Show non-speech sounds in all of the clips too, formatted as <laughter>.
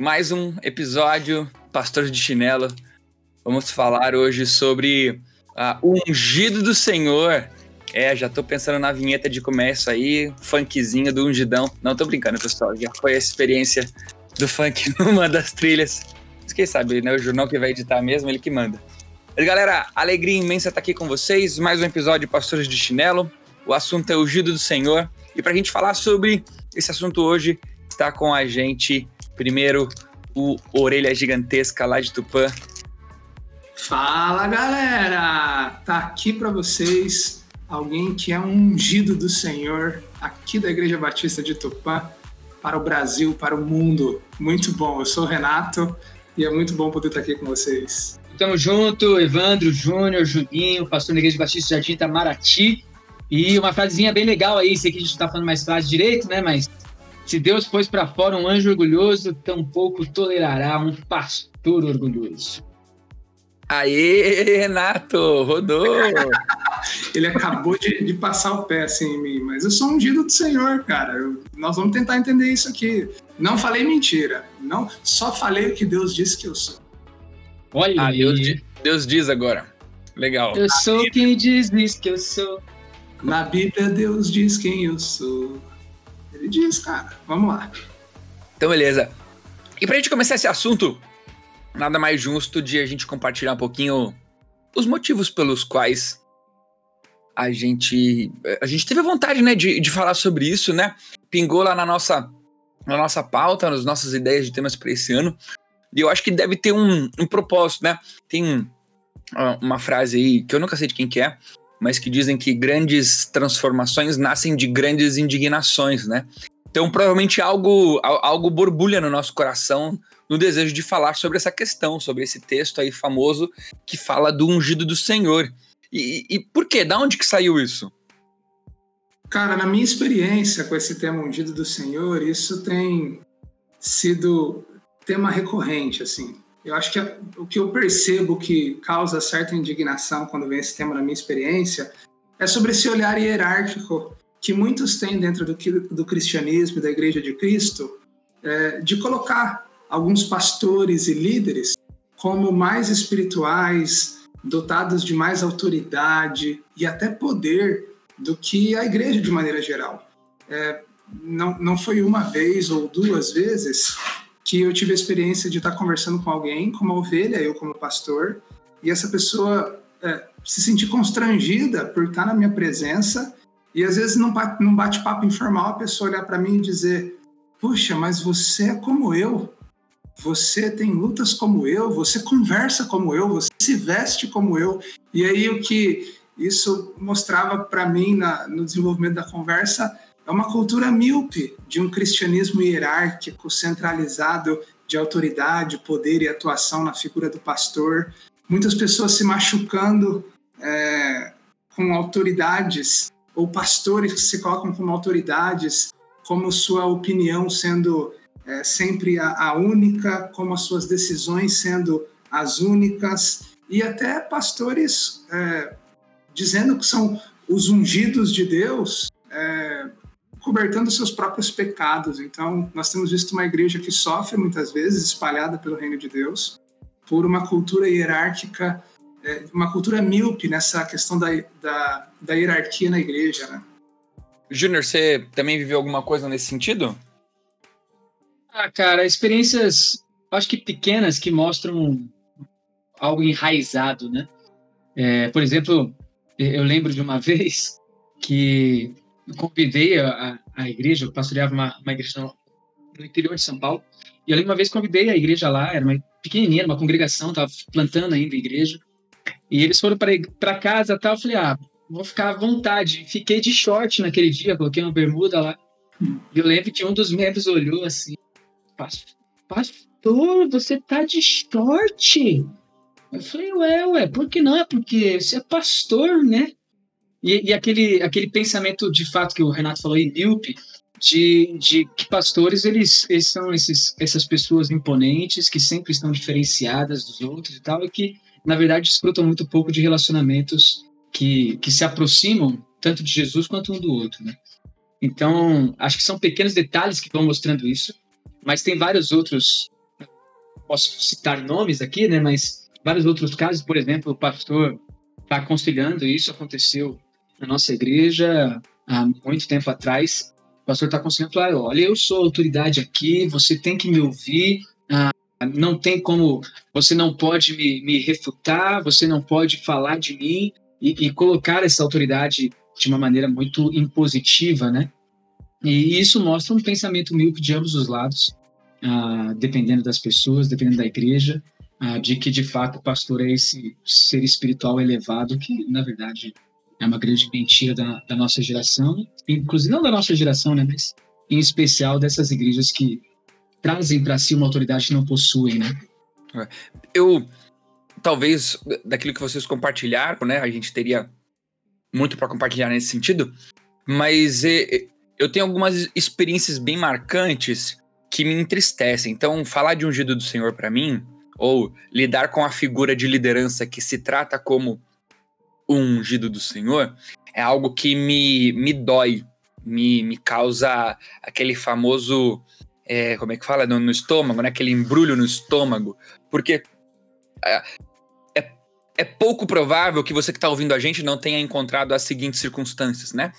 mais um episódio Pastor de Chinelo. Vamos falar hoje sobre uh, o ungido do Senhor. É, já tô pensando na vinheta de começo aí, funkzinho do ungidão. Não tô brincando, pessoal, já foi a experiência do funk <laughs> numa das trilhas. Mas quem sabe, né? O jornal que vai editar mesmo, ele que manda. Mas, galera, alegria imensa estar aqui com vocês. Mais um episódio de Pastores de Chinelo. O assunto é o ungido do Senhor. E pra gente falar sobre esse assunto hoje, está com a gente Primeiro, o Orelha Gigantesca lá de Tupã. Fala galera! Tá aqui para vocês alguém que é um ungido do Senhor aqui da Igreja Batista de Tupã para o Brasil, para o mundo. Muito bom. Eu sou o Renato e é muito bom poder estar aqui com vocês. Tamo junto, Evandro, Júnior, Juninho, pastor da Igreja Batista Jardim Itamaraty. E uma frasezinha bem legal aí, sei que a gente tá falando mais frase direito, né? Mas se Deus pôs para fora um anjo orgulhoso, tampouco tolerará um pastor orgulhoso. Aê, Renato, rodou! <laughs> Ele acabou de, de, passar o pé assim em mim, mas eu sou ungido do Senhor, cara. Eu, nós vamos tentar entender isso aqui. Não falei mentira, não, só falei o que Deus disse que eu sou. Olha, ah, Deus, Deus diz agora. Legal. Eu sou quem diz, diz que eu sou. Na Bíblia, Deus diz quem eu sou. Ele diz, cara. Vamos lá. Então, beleza. E pra gente começar esse assunto, nada mais justo de a gente compartilhar um pouquinho os motivos pelos quais a gente a gente teve vontade, né, de, de falar sobre isso, né? Pingou lá na nossa na nossa pauta, nas nossas ideias de temas para esse ano. E eu acho que deve ter um, um propósito, né? Tem uma frase aí que eu nunca sei de quem que é, mas que dizem que grandes transformações nascem de grandes indignações, né? Então, provavelmente algo, algo borbulha no nosso coração no desejo de falar sobre essa questão, sobre esse texto aí famoso que fala do ungido do Senhor. E, e por quê? Da onde que saiu isso? Cara, na minha experiência com esse tema ungido do Senhor, isso tem sido tema recorrente, assim. Eu acho que o que eu percebo que causa certa indignação quando vem esse tema na minha experiência é sobre esse olhar hierárquico que muitos têm dentro do, do cristianismo e da Igreja de Cristo, é, de colocar alguns pastores e líderes como mais espirituais, dotados de mais autoridade e até poder do que a igreja de maneira geral. É, não, não foi uma vez ou duas vezes que eu tive a experiência de estar conversando com alguém, como ovelha, eu como pastor, e essa pessoa é, se sentir constrangida por estar na minha presença e às vezes num bate-papo informal a pessoa olhar para mim e dizer: Puxa, mas você é como eu, você tem lutas como eu, você conversa como eu, você se veste como eu. E aí o que isso mostrava para mim na, no desenvolvimento da conversa é uma cultura míope de um cristianismo hierárquico, centralizado de autoridade, poder e atuação na figura do pastor. Muitas pessoas se machucando é, com autoridades, ou pastores que se colocam como autoridades, como sua opinião sendo é, sempre a, a única, como as suas decisões sendo as únicas, e até pastores é, dizendo que são os ungidos de Deus, é, cobertando seus próprios pecados. Então, nós temos visto uma igreja que sofre muitas vezes, espalhada pelo reino de Deus, por uma cultura hierárquica, é, uma cultura míope nessa questão da, da, da hierarquia na igreja, né? Júnior, você também viveu alguma coisa nesse sentido? Ah, cara, experiências, acho que pequenas, que mostram algo enraizado, né? É, por exemplo, eu lembro de uma <laughs> vez que convidei a, a igreja, eu pastoreava uma, uma igreja no, no, interior de São Paulo, e eu uma vez convidei a igreja lá, era uma pequenininha, uma congregação, estava plantando ainda a igreja, e eles foram para casa tal, eu falei, ah, vou ficar à vontade. Fiquei de short naquele dia, coloquei uma bermuda lá, e eu lembro que um dos membros olhou assim, pastor, você tá de short. Eu falei, ué, ué, por que não? É porque você é pastor, né? E, e, aquele, aquele pensamento de fato que o Renato falou aí, míope, de, de que pastores eles, eles são esses, essas pessoas imponentes que sempre estão diferenciadas dos outros e tal, e que na verdade desfrutam muito pouco de relacionamentos que, que se aproximam tanto de Jesus quanto um do outro, né? Então, acho que são pequenos detalhes que vão mostrando isso, mas tem vários outros, posso citar nomes aqui, né? Mas vários outros casos, por exemplo, o pastor está aconselhando, isso aconteceu na nossa igreja há muito tempo atrás. O pastor está aconselhando, falar, olha, eu sou autoridade aqui, você tem que me ouvir, ah, não tem como, você não pode me, me refutar, você não pode falar de mim e, e colocar essa autoridade de uma maneira muito impositiva, né? E isso mostra um pensamento míope de ambos os lados, ah, dependendo das pessoas, dependendo da igreja, ah, de que de fato o pastor é esse ser espiritual elevado, que na verdade é uma grande mentira da, da nossa geração, inclusive não da nossa geração, né, mas em especial dessas igrejas que trazem para si uma autoridade que não possuem, né? É. Eu, talvez, daquilo que vocês compartilharam, né, a gente teria muito para compartilhar nesse sentido, mas eu tenho algumas experiências bem marcantes que me entristecem. Então, falar de ungido do Senhor para mim, ou lidar com a figura de liderança que se trata como o ungido do Senhor é algo que me, me dói, me, me causa aquele famoso. É, como é que fala? No, no, estômago, né? Aquele embrulho no estômago. Porque é, é, é pouco provável que você que está ouvindo a gente não tenha encontrado as seguintes circunstâncias, né?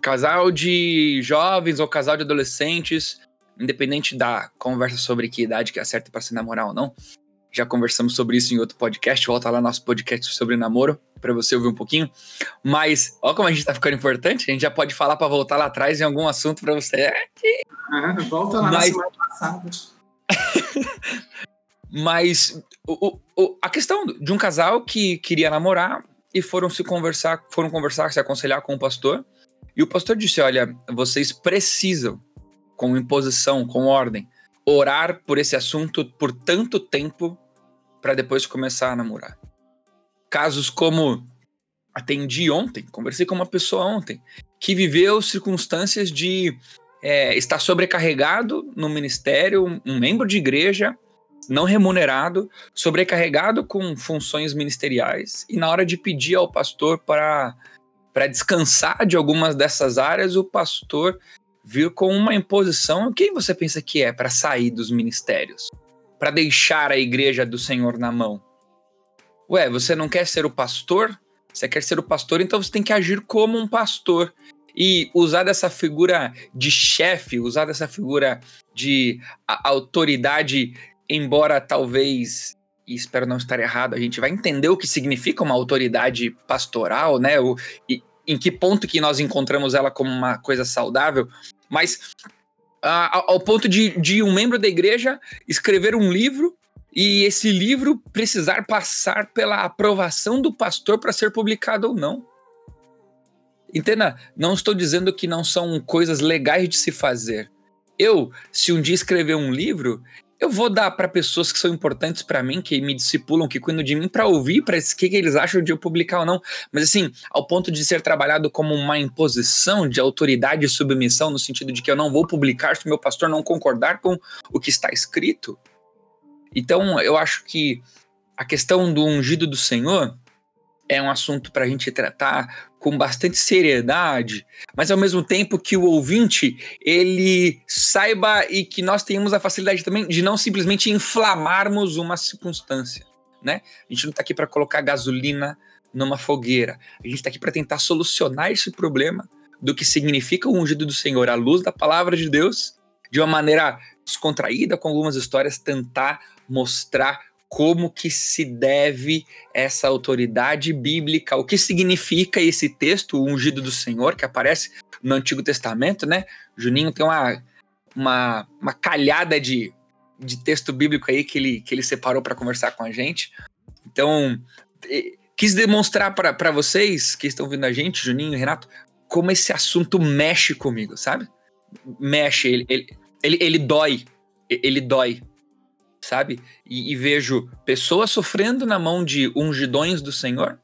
Casal de jovens ou casal de adolescentes, independente da conversa sobre que idade que é certa para se namorar ou não, já conversamos sobre isso em outro podcast. Volta lá nosso podcast sobre namoro para você ouvir um pouquinho. Mas, ó, como a gente tá ficando importante, a gente já pode falar para voltar lá atrás em algum assunto para você. É volta lá Mas... na semana passada. <laughs> Mas o, o, a questão de um casal que queria namorar e foram se conversar, foram conversar, se aconselhar com o pastor. E o pastor disse: Olha, vocês precisam, com imposição, com ordem, orar por esse assunto por tanto tempo para depois começar a namorar. Casos como atendi ontem, conversei com uma pessoa ontem que viveu circunstâncias de é, estar sobrecarregado no ministério, um membro de igreja não remunerado, sobrecarregado com funções ministeriais e na hora de pedir ao pastor para para descansar de algumas dessas áreas, o pastor vir com uma imposição. Quem você pensa que é para sair dos ministérios? Para deixar a igreja do Senhor na mão? Ué, você não quer ser o pastor? Você quer ser o pastor, então você tem que agir como um pastor. E usar dessa figura de chefe, usar dessa figura de autoridade, embora talvez, e espero não estar errado, a gente vai entender o que significa uma autoridade pastoral, né? O, e, em que ponto que nós encontramos ela como uma coisa saudável, mas ao ponto de, de um membro da igreja escrever um livro e esse livro precisar passar pela aprovação do pastor para ser publicado ou não. Entenda, não estou dizendo que não são coisas legais de se fazer. Eu, se um dia escrever um livro, eu vou dar para pessoas que são importantes para mim, que me discipulam, que cuidam de mim, para ouvir, para o que, que eles acham de eu publicar ou não. Mas assim, ao ponto de ser trabalhado como uma imposição de autoridade e submissão, no sentido de que eu não vou publicar se meu pastor não concordar com o que está escrito. Então, eu acho que a questão do ungido do Senhor é um assunto para a gente tratar com bastante seriedade, mas ao mesmo tempo que o ouvinte ele saiba e que nós tenhamos a facilidade também de não simplesmente inflamarmos uma circunstância, né? A gente não está aqui para colocar gasolina numa fogueira. A gente está aqui para tentar solucionar esse problema do que significa o ungido do Senhor à luz da palavra de Deus, de uma maneira descontraída, com algumas histórias, tentar mostrar como que se deve essa autoridade bíblica, o que significa esse texto, o ungido do Senhor, que aparece no Antigo Testamento, né? Juninho tem uma, uma, uma calhada de, de texto bíblico aí que ele, que ele separou para conversar com a gente. Então, quis demonstrar para vocês que estão vendo a gente, Juninho e Renato, como esse assunto mexe comigo, sabe? Mexe, ele, ele, ele, ele dói, ele dói sabe? E, e, vejo pessoas sofrendo na mão de ungidões do Senhor.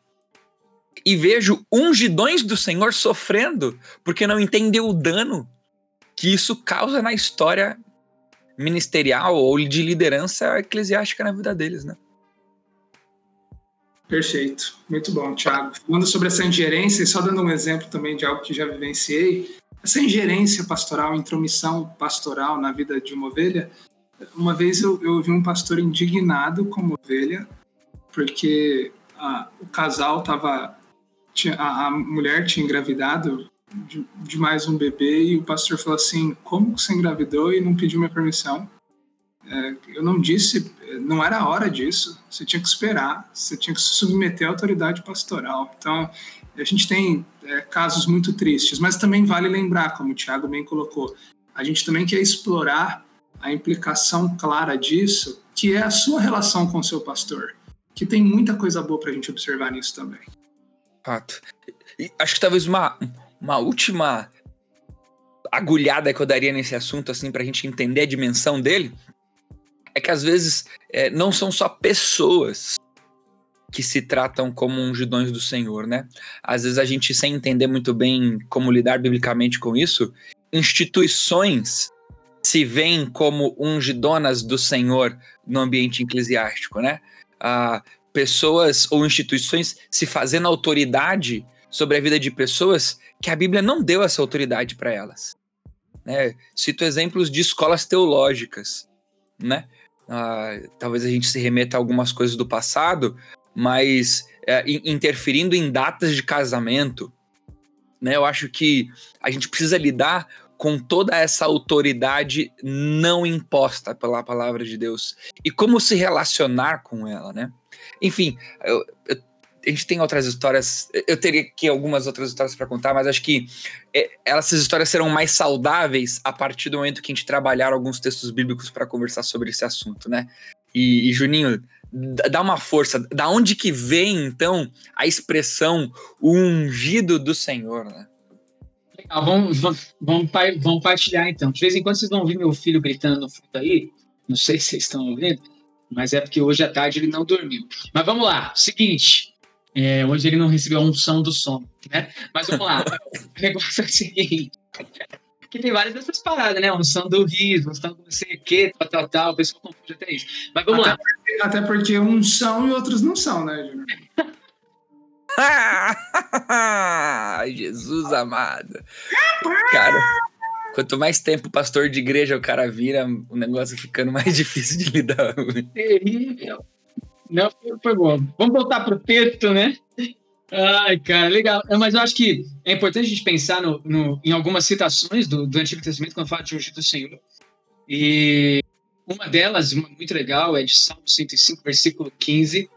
E vejo ungidões do Senhor sofrendo porque não entendeu o dano que isso causa na história ministerial ou de liderança eclesiástica na vida deles, né? Perfeito, muito bom, Thiago. Falando sobre essa ingerência, e só dando um exemplo também de algo que já vivenciei, essa ingerência pastoral, intromissão pastoral na vida de uma ovelha, uma vez eu, eu vi um pastor indignado com uma ovelha, porque a, o casal estava. A, a mulher tinha engravidado de, de, mais um bebê e o pastor falou assim: Como você engravidou e não pediu minha permissão? É, eu não disse, não era a hora disso. Você tinha que esperar, você tinha que se submeter à autoridade pastoral. Então, a gente tem é, casos muito tristes, mas também vale lembrar, como o Tiago bem colocou, a gente também quer explorar a implicação clara disso, que é a sua relação com o seu pastor, que tem muita coisa boa para a gente observar nisso também. Fato. E acho que talvez uma, uma última agulhada que eu daria nesse assunto, assim, para a gente entender a dimensão dele, é que às vezes é, não são só pessoas que se tratam como ungidões do Senhor, né? Às vezes a gente, sem entender muito bem como lidar biblicamente com isso, instituições se veem como ungidonas do Senhor no ambiente eclesiástico, né? Ah, pessoas ou instituições se fazendo autoridade sobre a vida de pessoas que a Bíblia não deu essa autoridade para elas. Né? Cito exemplos de escolas teológicas, né? Ah, talvez a gente se remeta a algumas coisas do passado, mas é, interferindo em datas de casamento, né? Eu acho que a gente precisa lidar com toda essa autoridade não imposta pela palavra de Deus e como se relacionar com ela, né? Enfim, eu, eu, a gente tem outras histórias, eu teria aqui algumas outras histórias para contar, mas acho que é, essas histórias serão mais saudáveis a partir do momento que a gente trabalhar alguns textos bíblicos para conversar sobre esse assunto, né? E, e, Juninho, dá uma força. Da onde que vem, então, a expressão ungido do Senhor, né? Legal, vamos, vamos, vamos, vamos partilhar então. De vez em quando vocês vão ouvir meu filho gritando no fundo aí, não sei <laughs> se vocês estão ouvindo, mas é porque hoje à tarde ele não dormiu. Mas vamos lá, seguinte, é, hoje ele não recebeu a unção do sono, né? Mas vamos lá. <laughs> o negócio é o seguinte. Que tem várias dessas paradas, né? Unção do riso, unção do não sei o quê, tal, tal, tal. O pessoal confunde até isso. Mas vamos até lá. Porque, até porque uns são e outros não são, né, Júnior? <laughs> <laughs> Jesus amado. Cara, quanto mais tempo pastor de igreja o cara vira, o negócio ficando mais <laughs> difícil de lidar. Terrível. Não, foi bom. Vamos voltar pro texto, né? Ai, cara, legal. Mas eu acho que é importante a gente pensar no, no, em algumas citações do, do Antigo Testamento quando fala de ungido do Senhor. E uma delas, uma muito legal, é de Salmo 105, versículo 15,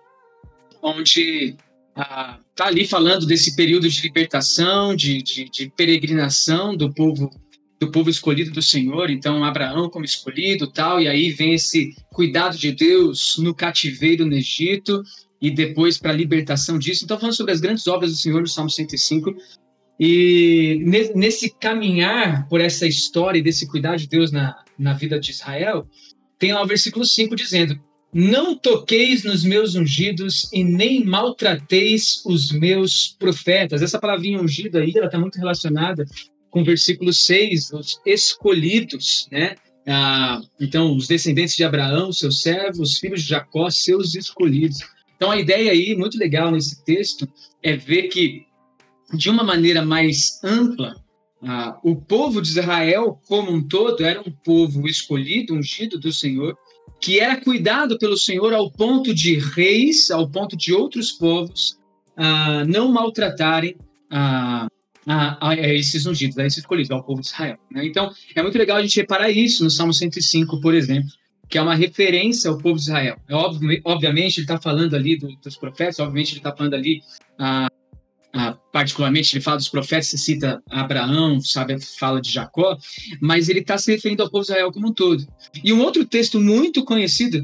onde ah, tá ali falando desse período de libertação, de, de, de peregrinação do povo do povo escolhido do Senhor, então Abraão como escolhido, tal, e aí vem esse cuidado de Deus no cativeiro no Egito e depois para a libertação disso. Então falando sobre as grandes obras do Senhor no Salmo 105. E nesse caminhar por essa história desse cuidado de Deus na, na vida de Israel, tem lá o versículo 5 dizendo: Não toqueis nos meus ungidos e nem maltrateis os meus profetas. Essa palavrinha ungido aí, ela está muito relacionada com o versículo 6, os escolhidos, né? Ah, então, os descendentes de Abraão, seus servos, os filhos de Jacó, seus escolhidos. Então, a ideia aí, muito legal nesse texto, é ver que, de uma maneira mais ampla, ah, o povo de Israel, como um todo, era um povo escolhido, ungido do Senhor, que era cuidado pelo Senhor ao ponto de reis, ao ponto de outros povos ah, não maltratarem ah, a, a, esses ungidos, a esses escolhidos, ao povo de Israel. Né? Então, é muito legal a gente reparar isso no Salmo 105, por exemplo, que é uma referência ao povo de Israel. É óbvio, obviamente, ele está falando ali do, dos profetas, obviamente, ele está falando ali, ah, ah, particularmente, ele fala dos profetas, se cita Abraão, sabe, fala de Jacó, mas ele está se referindo ao povo de Israel como um todo. E um outro texto muito conhecido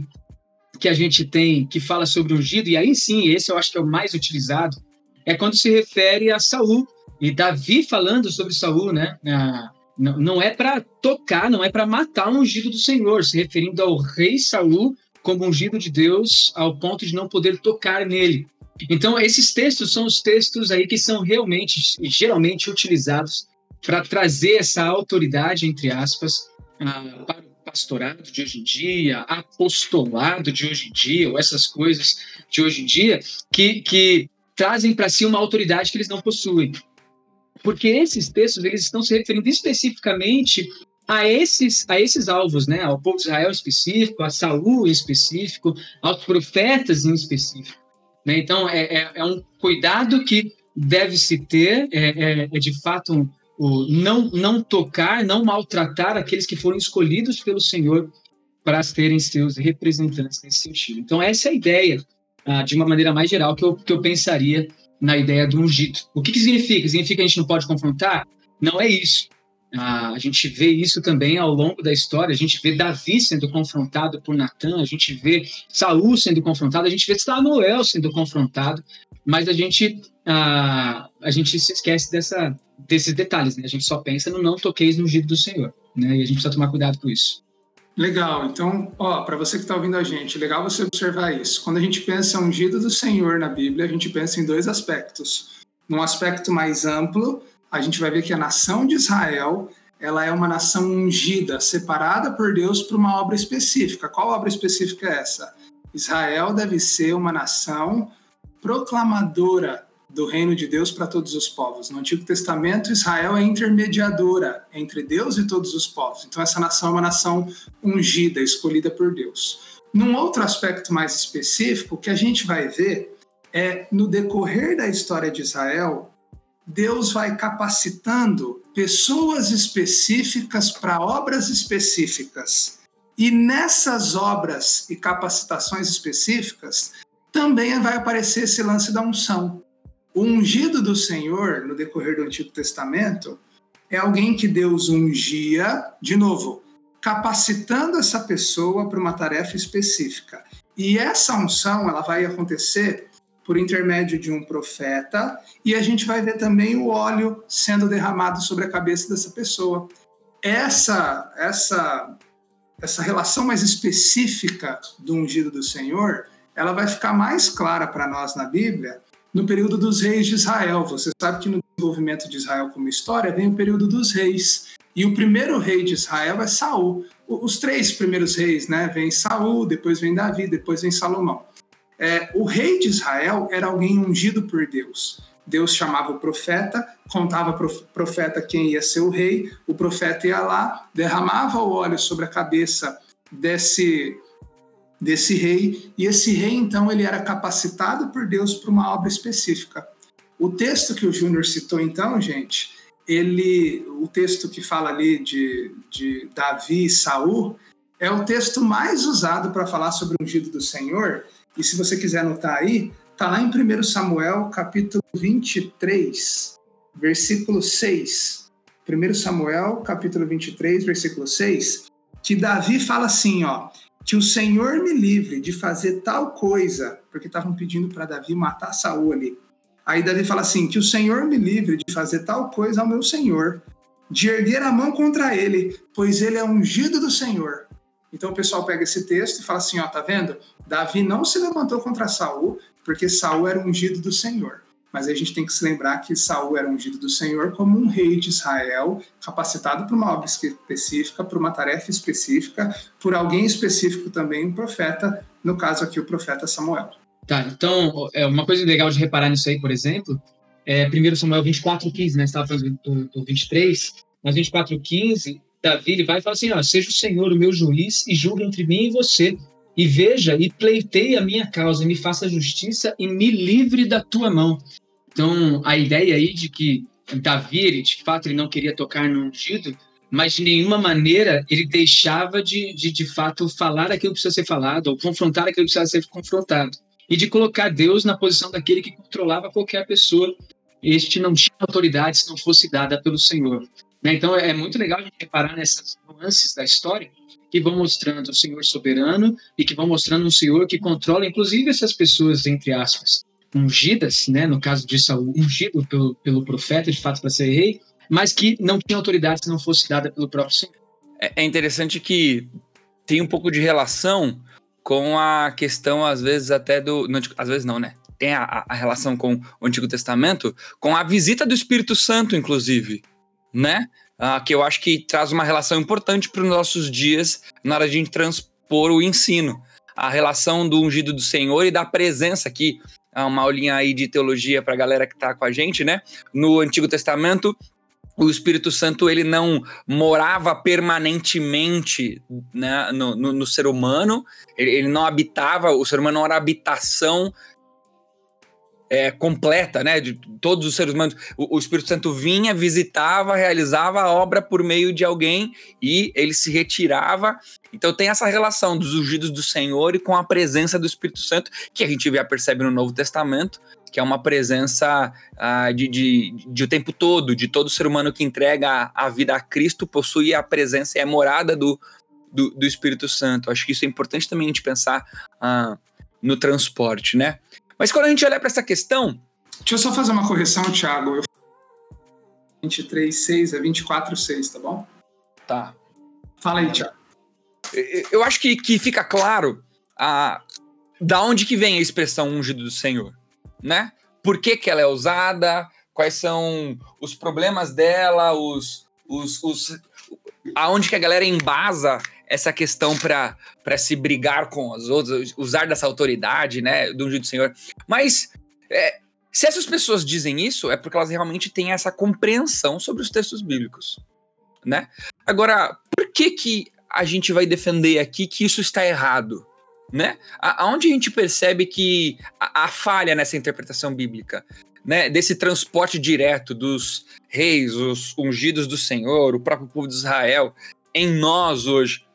que a gente tem, que fala sobre o ungido, e aí sim, esse eu acho que é o mais utilizado, é quando se refere a Saul, e Davi falando sobre Saul, né? Ah, não, não é para tocar, não é para matar o ungido do Senhor, se referindo ao rei Saul como ungido de Deus ao ponto de não poder tocar nele. Então, esses textos são os textos aí que são realmente, geralmente utilizados para trazer essa autoridade, entre aspas, uh, para o pastorado de hoje em dia, apostolado de hoje em dia, ou essas coisas de hoje em dia, que, que trazem para si uma autoridade que eles não possuem. Porque esses textos eles estão se referindo especificamente a esses, a esses alvos, né? ao povo de Israel específico, a Saul em específico, aos profetas em específico. Né? Então, é, é, é, um cuidado que deve se ter, é, é, é de fato um, não, não tocar, não maltratar aqueles que foram escolhidos pelo Senhor para serem seus representantes nesse sentido. Então, essa é a ideia, ah, de uma maneira mais geral, que eu, que eu pensaria na ideia do ungido. O que, que significa? Significa que a gente não pode confrontar? Não é isso. Ah, a gente vê isso também ao longo da história. A gente vê Davi sendo confrontado por Natan, a gente vê Saul sendo confrontado, a gente vê Samuel sendo confrontado, mas a gente ah, a gente se esquece dessa, desses detalhes, né? A gente só pensa no não toqueis no ungido do Senhor, né? E a gente precisa tomar cuidado com isso. Legal. Então, ó, para você que está ouvindo a gente, legal você observar isso. Quando a gente pensa ungido do Senhor na Bíblia, a gente pensa em dois aspectos. Num aspecto mais amplo, a gente vai ver que a nação de Israel ela é uma nação ungida, separada por Deus para uma obra específica. Qual obra específica é essa? Israel deve ser uma nação proclamadora do reino de Deus para todos os povos. No Antigo Testamento, Israel é intermediadora entre Deus e todos os povos. Então, essa nação é uma nação ungida, escolhida por Deus. Num outro aspecto mais específico, o que a gente vai ver é no decorrer da história de Israel, Deus vai capacitando pessoas específicas para obras específicas. E nessas obras e capacitações específicas, também vai aparecer esse lance da unção. O ungido do Senhor, no decorrer do Antigo Testamento, é alguém que Deus ungia, de novo, capacitando essa pessoa para uma tarefa específica. E essa unção, ela vai acontecer por intermédio de um profeta, e a gente vai ver também o óleo sendo derramado sobre a cabeça dessa pessoa. Essa essa essa relação mais específica do ungido do Senhor, ela vai ficar mais clara para nós na Bíblia no período dos reis de Israel. Você sabe que no desenvolvimento de Israel como história vem o período dos reis. E o primeiro rei de Israel é Saul. Os três primeiros reis, né? Vem Saul, depois vem Davi, depois vem Salomão. É, o rei de Israel era alguém ungido por Deus. Deus chamava o profeta, contava para o profeta quem ia ser o rei, o profeta ia lá, derramava o óleo sobre a cabeça desse, desse rei, e esse rei, então, ele era capacitado por Deus para uma obra específica. O texto que o Júnior citou, então, gente, ele, o texto que fala ali de, de Davi e Saul, é o texto mais usado para falar sobre o ungido do Senhor, e se você quiser anotar aí, está lá em 1 Samuel, capítulo 23, versículo 6. 1 Samuel, capítulo 23, versículo 6, que Davi fala assim, ó, que o Senhor me livre de fazer tal coisa, porque estavam pedindo para Davi matar Saul ali. Aí Davi fala assim, que o Senhor me livre de fazer tal coisa ao meu Senhor, de erguer a mão contra ele, pois ele é ungido do Senhor. Então o pessoal pega esse texto e fala assim, ó, tá vendo? Davi não se levantou contra Saul, porque Saul era ungido do Senhor. Mas a gente tem que se lembrar que Saul era ungido do Senhor como um rei de Israel, capacitado para uma obra específica, para uma tarefa específica, por alguém específico também, um profeta, no caso aqui o profeta Samuel. Tá, então, é uma coisa legal de reparar nisso aí, por exemplo, é 1 Samuel 24,15, né? Você estava falando do, do 23, mas 24,15 Davi ele vai e fala assim: ó, seja o Senhor o meu juiz e julgue entre mim e você. E veja e pleiteie a minha causa, e me faça justiça e me livre da tua mão. Então, a ideia aí de que Davi, ele, de fato, ele não queria tocar no ungido, mas de nenhuma maneira ele deixava de, de, de fato, falar aquilo que precisa ser falado, ou confrontar aquilo que precisa ser confrontado. E de colocar Deus na posição daquele que controlava qualquer pessoa. Este não tinha autoridade se não fosse dada pelo Senhor. Né? Então é muito legal a gente reparar nessas nuances da história que vão mostrando o Senhor soberano e que vão mostrando um Senhor que controla, inclusive, essas pessoas, entre aspas, ungidas, né? no caso de Saul, ungido pelo, pelo profeta, de fato, para ser rei, mas que não tinha autoridade se não fosse dada pelo próprio Senhor. É, é interessante que tem um pouco de relação com a questão, às vezes, até do. Não, às vezes não, né? Tem a, a relação com o Antigo Testamento, com a visita do Espírito Santo, inclusive, né? Ah, que eu acho que traz uma relação importante para os nossos dias na hora de a gente transpor o ensino. A relação do ungido do Senhor e da presença aqui. Uma aulinha aí de teologia para a galera que está com a gente, né? No Antigo Testamento, o Espírito Santo ele não morava permanentemente né, no, no, no, ser humano, ele, ele, não habitava, o ser humano não era habitação é, completa, né, de todos os seres humanos. O, o, Espírito Santo vinha, visitava, realizava a obra por meio de alguém e ele se retirava. Então tem essa relação dos ungidos do Senhor e com a presença do Espírito Santo que a gente já percebe no Novo Testamento que é uma presença uh, de, de, de, o tempo todo, de todo ser humano que entrega a, vida a Cristo, possui a presença e a morada do, do, do, Espírito Santo. Acho que isso é importante também a gente pensar uh, no transporte, né? Mas quando a gente olha para essa questão. Deixa eu só fazer uma correção, Thiago. Eu... 23,6 é 24,6, tá bom? Tá. Fala aí, Thiago. Eu acho que, que fica claro a, da onde que vem a expressão ungido do Senhor né? Por que, que ela é usada, quais são os problemas dela, os, os, os aonde que a galera embasa essa questão para se brigar com os outros, usar dessa autoridade, né, do ungido do Senhor. Mas é, se essas pessoas dizem isso, é porque elas realmente têm essa compreensão sobre os textos bíblicos, né? Agora, por que que a gente vai defender aqui que isso está errado? né? Aonde a gente percebe que a, a falha nessa interpretação bíblica, né? Desse transporte direto dos reis, os ungidos do Senhor, o próprio povo de Israel, em nós hoje.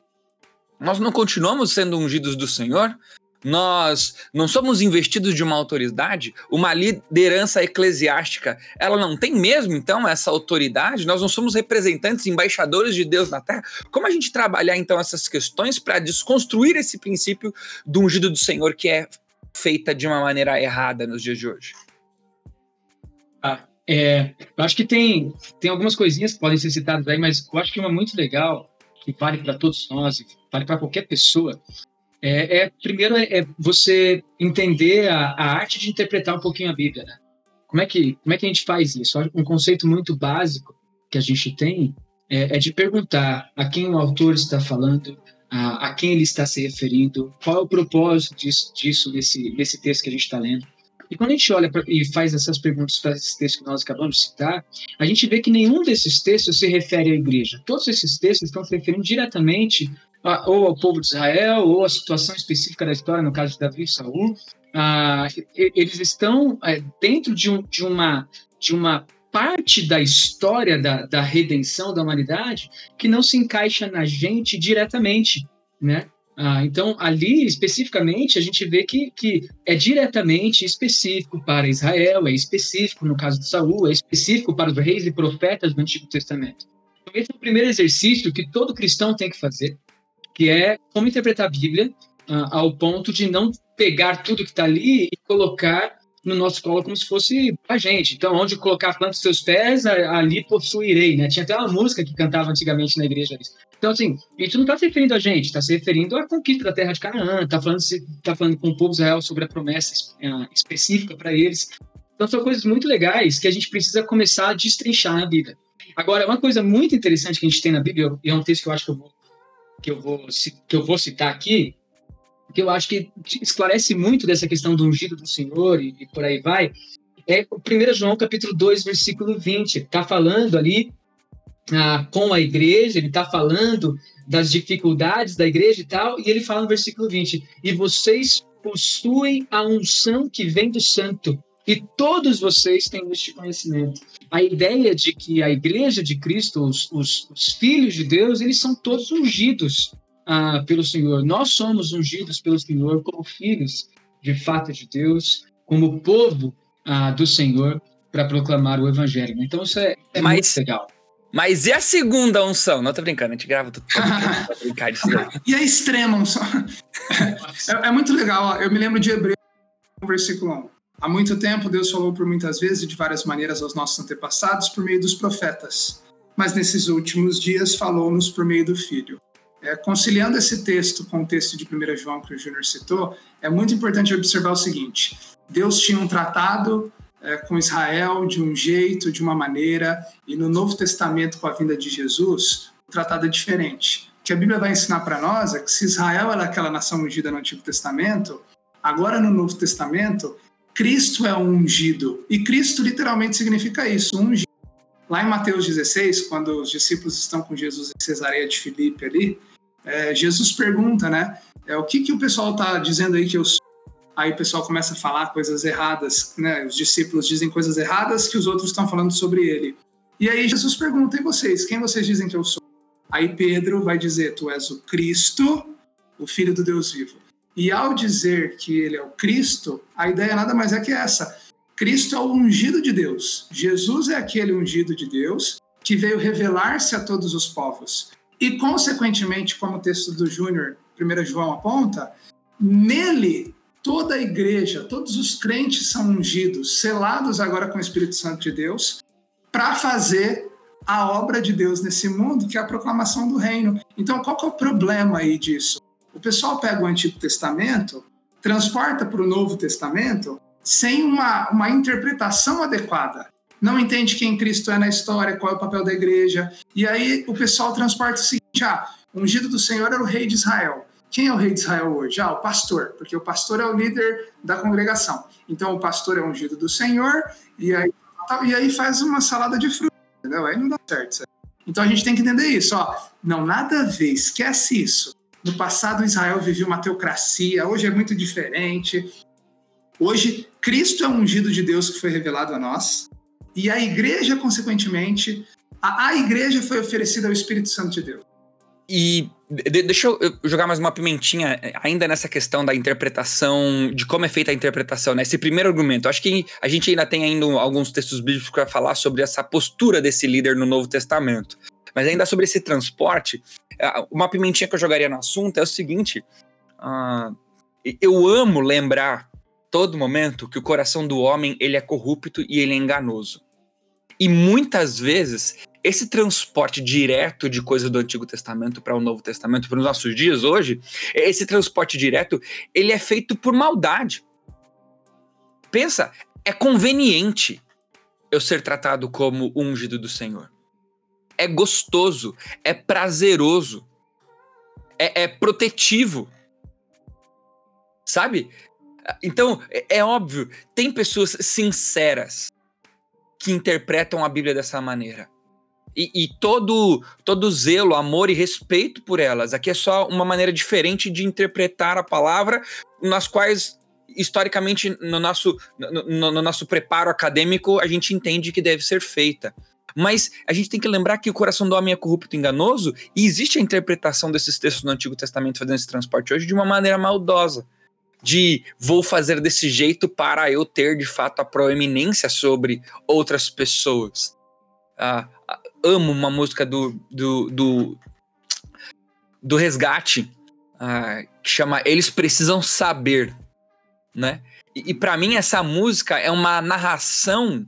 Nós não continuamos sendo ungidos do Senhor? nós não somos investidos de uma autoridade, uma liderança eclesiástica, ela não tem mesmo, então, essa autoridade? Nós não somos representantes, embaixadores de Deus na terra? Como a gente trabalhar, então, essas questões para desconstruir esse princípio do ungido do Senhor que é feita de uma maneira errada nos dias de hoje? Ah, é, eu acho que tem, tem algumas coisinhas que podem ser citadas aí, mas eu acho que uma muito legal, que vale para todos nós, vale para qualquer pessoa, é, é primeiro é, é, você entender a, a, arte de interpretar um pouquinho a Bíblia, né? Como é que como é que a gente faz isso? Um conceito muito básico que a gente tem é, é de perguntar a quem o autor está falando, a, a, quem ele está se referindo, qual é o propósito disso, disso nesse nesse texto que a gente está lendo. E quando a gente olha pra, e faz essas perguntas para esse texto que nós acabamos de citar, a gente vê que nenhum desses textos se refere à igreja. Todos esses textos estão se referindo diretamente ou ao povo de Israel, ou à situação específica da história, no caso de Davi e Saul, ah, eles estão é, dentro de, um, de, uma, de uma parte da história da, da redenção da humanidade que não se encaixa na gente diretamente, né? Ah, então, ali, especificamente, a gente vê que, que é diretamente específico para Israel, é específico, no caso de Saul, é específico para os reis e profetas do Antigo Testamento. Então, esse é o primeiro exercício que todo cristão tem que fazer, que é como interpretar a Bíblia uh, ao ponto de não pegar tudo que está ali e colocar no nosso colo como se fosse a gente. Então, onde colocar a planta dos seus pés, ali possuirei, né? Tinha até uma música que cantava antigamente na igreja. Então, assim, isso não está se referindo a gente, está se referindo à conquista da terra de Canaã, está falando, tá falando com o povo Israel sobre a promessa uh, específica para eles. Então, são coisas muito legais que a gente precisa começar a destrinchar na Bíblia. Agora, uma coisa muito interessante que a gente tem na Bíblia, e é um texto que eu acho que eu vou que eu vou, que eu vou citar aqui, que eu acho que esclarece muito dessa questão do ungido do Senhor e, e por aí vai, é o 1 João capítulo 2, versículo 20. Está falando ali ah, com a igreja, ele está falando das dificuldades da igreja e tal, e ele fala no versículo 20: E vocês possuem a unção que vem do santo, e todos vocês têm este conhecimento. A ideia de que a igreja de Cristo, os, os, os filhos de Deus, eles são todos ungidos ah, pelo Senhor. Nós somos ungidos pelo Senhor como filhos, de fato, de Deus, como povo ah, do Senhor, para proclamar o Evangelho. Então, isso é, é Mas... muito legal. Mas e a segunda unção? Não tô brincando, a gente grava tudo brincar disso <laughs> E a extrema unção? é, é, muito legal, ó. eu me lembro de Hebreu, versículo 1. Há muito tempo, Deus falou por muitas vezes e de várias maneiras aos nossos antepassados por meio dos profetas, mas nesses últimos dias falou-nos por meio do Filho. É, conciliando esse texto com o texto de 1 João que o Júnior citou, é muito importante observar o seguinte: Deus tinha um tratado é, com Israel de um jeito, de uma maneira, e no Novo Testamento, com a vinda de Jesus, o tratado é diferente. O que a Bíblia vai ensinar para nós é que se Israel era aquela nação ungida no Antigo Testamento, agora no Novo Testamento, Cristo é o ungido. E Cristo literalmente significa isso, ungido. Lá em Mateus 16, quando os discípulos estão com Jesus em Cesareia de Filipe ali, é, Jesus pergunta, né? É, o que, que o pessoal está dizendo aí que eu sou? Aí o pessoal começa a falar coisas erradas, né? Os discípulos dizem coisas erradas que os outros estão falando sobre ele. E aí Jesus pergunta, e vocês? Quem vocês dizem que eu sou? Aí Pedro vai dizer, tu és o Cristo, o Filho do Deus vivo. E ao dizer que ele é o Cristo, a ideia nada mais é que essa. Cristo é o ungido de Deus. Jesus é aquele ungido de Deus que veio revelar-se a todos os povos. E, consequentemente, como o texto do Júnior, 1 João aponta, nele toda a igreja, todos os crentes são ungidos, selados agora com o Espírito Santo de Deus, para fazer a obra de Deus nesse mundo, que é a proclamação do reino. Então, qual é o problema aí disso? O pessoal pega o Antigo Testamento, transporta para o Novo Testamento sem uma, uma interpretação adequada. Não entende quem Cristo é na história, qual é o papel da igreja. E aí o pessoal transporta o seguinte: ah, o ungido do Senhor era o rei de Israel. Quem é o rei de Israel hoje? Ah, o pastor, porque o pastor é o líder da congregação. Então o pastor é ungido do Senhor, e aí, e aí faz uma salada de frutas, entendeu? Aí não dá certo. Sabe? Então a gente tem que entender isso, ó. Não, nada a ver, esquece isso. No passado, Israel vivia uma teocracia, hoje é muito diferente. Hoje, Cristo é o ungido de Deus que foi revelado a nós, e a igreja, consequentemente, a, a igreja foi oferecida ao Espírito Santo de Deus. E de, deixa eu jogar mais uma pimentinha eh, ainda nessa questão da interpretação, de como é feita a interpretação, né? Esse primeiro argumento. Acho que a gente ainda tem ainda alguns textos bíblicos para falar sobre essa postura desse líder no Novo Testamento. Mas ainda sobre esse transporte, uma pimentinha que eu jogaria no assunto é o seguinte: uh, eu amo lembrar todo momento que o coração do homem ele é corrupto e ele é enganoso. E muitas vezes esse transporte direto de coisas do Antigo Testamento para o Novo Testamento, para os nossos dias hoje, esse transporte direto, ele é feito por maldade. Pensa, é conveniente eu ser tratado como ungido do Senhor é gostoso, é prazeroso, é, é protetivo. Sabe? Então, é, é óbvio, tem pessoas sinceras que interpretam a Bíblia dessa maneira. E, e, todo, todo zelo, amor e respeito por elas. Aqui é só uma maneira diferente de interpretar a palavra, nas quais, historicamente, no nosso, no, no, no nosso preparo acadêmico, a gente entende que deve ser feita. Mas a gente tem que lembrar que o coração do homem é corrupto e enganoso, e existe a interpretação desses textos do Antigo Testamento fazendo esse transporte hoje de uma maneira maldosa. De vou fazer desse jeito para eu ter de fato a proeminência sobre outras pessoas. Ah, amo uma música do, do, do, do Resgate ah, que chama Eles Precisam Saber. Né? E, e para mim, essa música é uma narração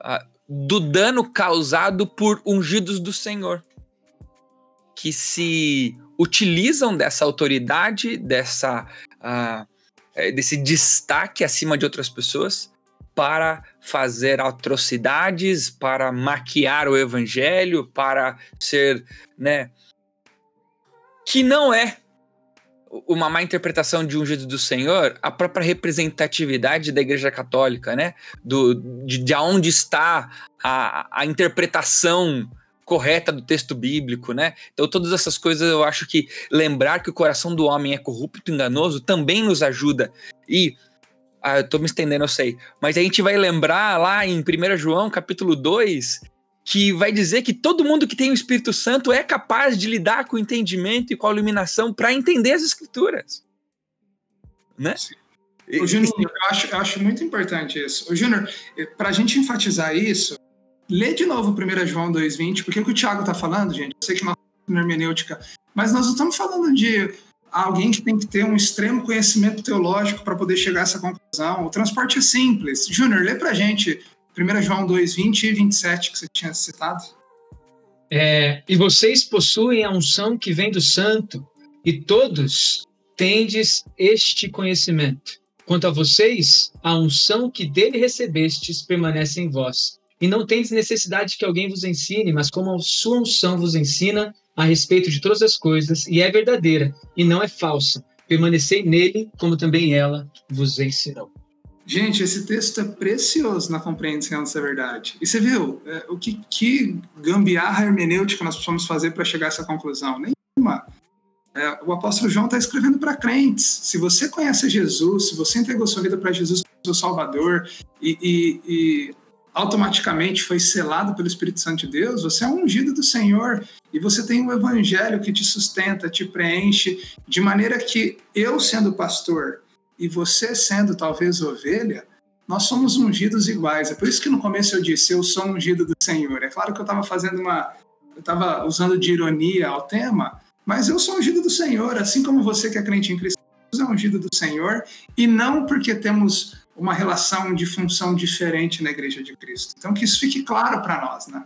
ah, do dano causado por ungidos do Senhor, que se utilizam dessa autoridade, dessa uh, desse destaque acima de outras pessoas para fazer atrocidades, para maquiar o evangelho, para ser, né, que não é uma má interpretação de ungido do Senhor, a própria representatividade da Igreja Católica, né? Do, de, de onde está a, a interpretação correta do texto bíblico, né? Então, todas essas coisas eu acho que lembrar que o coração do homem é corrupto e enganoso também nos ajuda. E ah, eu tô me estendendo, eu sei. Mas a gente vai lembrar lá em 1 João, capítulo 2, que vai dizer que todo mundo que tem o Espírito Santo é capaz de lidar com o entendimento e com a iluminação para entender as Escrituras. Né? O Júnior, eu acho, eu acho muito importante isso. O Júnior, eh, para a gente enfatizar isso, lê de novo 1 João 2,20, porque o que o Tiago está falando, gente, eu sei que nós estamos hermenêutica, mas nós não estamos falando de alguém que tem que ter um extremo conhecimento teológico para poder chegar a essa conclusão. O transporte é simples. Júnior, lê para a gente 1 João 2, 20 e 27 que você tinha citado. É, e vocês possuem a unção que vem do Santo, e todos tendes este conhecimento. Quanto a vocês, a unção que dele recebestes permanece em vós. E não tendes necessidade que alguém vos ensine, mas como a sua unção vos ensina a respeito de todas as coisas, e é verdadeira, e não é falsa. Permanecei nele, como também ela vos ensinou. Gente, esse texto é precioso na compreensão dessa verdade. E você viu é, o que, que gambiarra hermenêutica nós precisamos fazer para chegar a essa conclusão? Nenhuma. É, o apóstolo João está escrevendo para crentes. Se você conhece Jesus, se você entregou sua vida para Jesus, seu Salvador, e, e, e, automaticamente foi selado pelo Espírito Santo de Deus, você é um ungido do Senhor e você tem um evangelho que te sustenta, te preenche, de maneira que eu, sendo pastor, e você sendo talvez ovelha, nós somos ungidos iguais. É por isso que no começo eu disse, eu sou ungido do Senhor. É claro que eu estava fazendo uma. Eu estava usando de ironia ao tema, mas eu sou ungido do Senhor, assim como você que é crente em Cristo é ungido do Senhor, e não porque temos uma relação de função diferente na igreja de Cristo. Então, que isso fique claro para nós, né?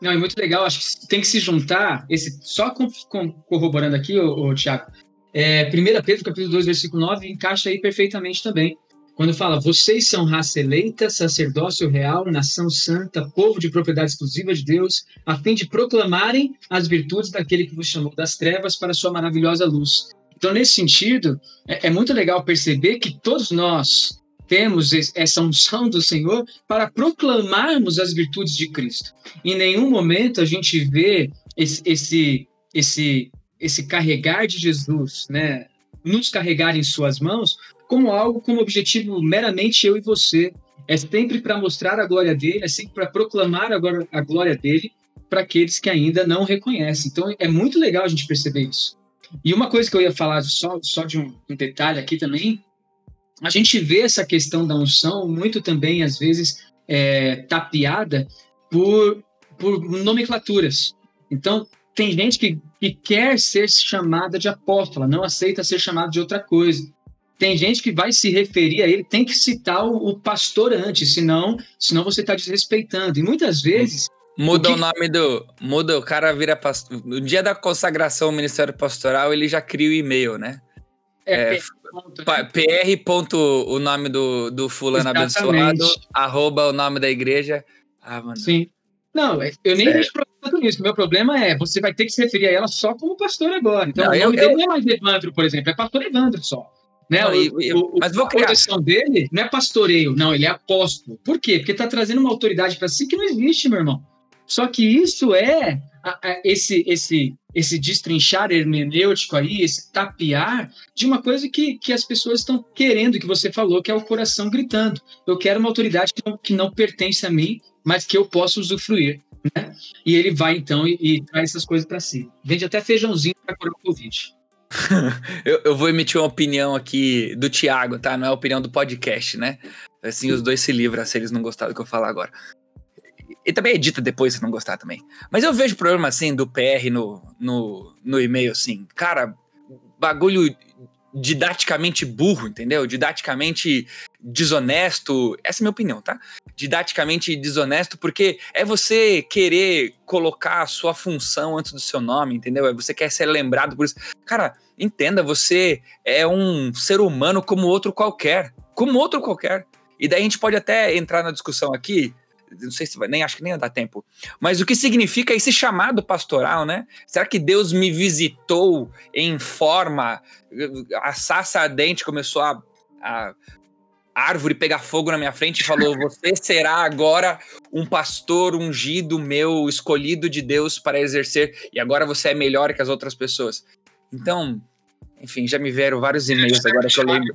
Não, é muito legal, acho que tem que se juntar, esse só com, com, corroborando aqui, o Tiago, é, 1 Pedro, capítulo 2, versículo 9, encaixa aí perfeitamente também. Quando fala, vocês são raça eleita, sacerdócio real, nação santa, povo de propriedade exclusiva de Deus, a fim de proclamarem as virtudes daquele que vos chamou das trevas para a sua maravilhosa luz. Então, nesse sentido, é, é muito legal perceber que todos nós temos essa unção do Senhor para proclamarmos as virtudes de Cristo. Em nenhum momento a gente vê esse, esse, esse esse carregar de Jesus, né, nos carregar em suas mãos, como algo com objetivo meramente eu e você. É sempre para mostrar a glória dele, é sempre para proclamar agora a glória dele para aqueles que ainda não reconhecem. Então é muito legal a gente perceber isso. E uma coisa que eu ia falar só, só de um, um detalhe aqui também, a gente vê essa questão da unção muito também, às vezes, é, tapeada por, por nomenclaturas. Então, tem gente que, que quer ser chamada de apóstola, não aceita ser chamada de outra coisa. Tem gente que vai se referir a ele, tem que citar o, o pastor antes, senão, senão você está desrespeitando. E muitas vezes. Muda o, que... o, nome do. Muda, o cara vira pastor. No dia da consagração ao Ministério Pastoral, ele já cria o e-mail, né? É, é PR. Ponto, o nome do, do fulano Exatamente. abençoado, arroba o nome da igreja. Ah, mano. Sim. Não, eu nem vejo problema nisso. Meu problema é, você vai ter que se referir a ela só como pastor agora. Então, não, o nome eu, dele eu... não é mais Evandro, por exemplo, é pastor Evandro só. Né? Não, o, eu, o, mas vou criar. A posição dele não é pastoreio, não, ele é apóstolo. Por quê? Porque está trazendo uma autoridade para si que não existe, meu irmão. Só que isso é esse, esse, esse destrinchar hermenêutico aí, esse tapear de uma coisa que, que as pessoas estão querendo, que você falou, que é o coração gritando. Eu quero uma autoridade que não, que não pertence a mim, mas que eu posso usufruir. Né? E ele vai então e, e traz essas coisas para si. Vende até feijãozinho para curar o Covid. <laughs> eu, eu, vou emitir uma opinião aqui do Tiago, tá? Não é a opinião do podcast, né? Assim, os dois se livram se eles não gostarem do que eu falar agora. E também edita depois se não gostar também. Mas eu vejo problema, assim, do PR no, no, no e-mail, assim. Cara, bagulho didaticamente burro, entendeu? Didaticamente desonesto. Essa é a minha opinião, tá? Didaticamente desonesto, porque é você querer colocar a sua função antes do seu nome, entendeu? É você quer ser lembrado por isso. Cara, entenda, você é um ser humano como outro qualquer. Como outro qualquer. E daí a gente pode até entrar na discussão aqui não sei se vai, nem acho que nem ia dar tempo. Mas o que significa esse chamado pastoral, né? Será que Deus me visitou em forma a sassa ardente começou a, a árvore pegar fogo na minha frente e falou: Você será agora um pastor ungido meu, escolhido de Deus para exercer, e agora você é melhor que as outras pessoas. Então, enfim, já me vieram vários e-mails agora que eu lembro.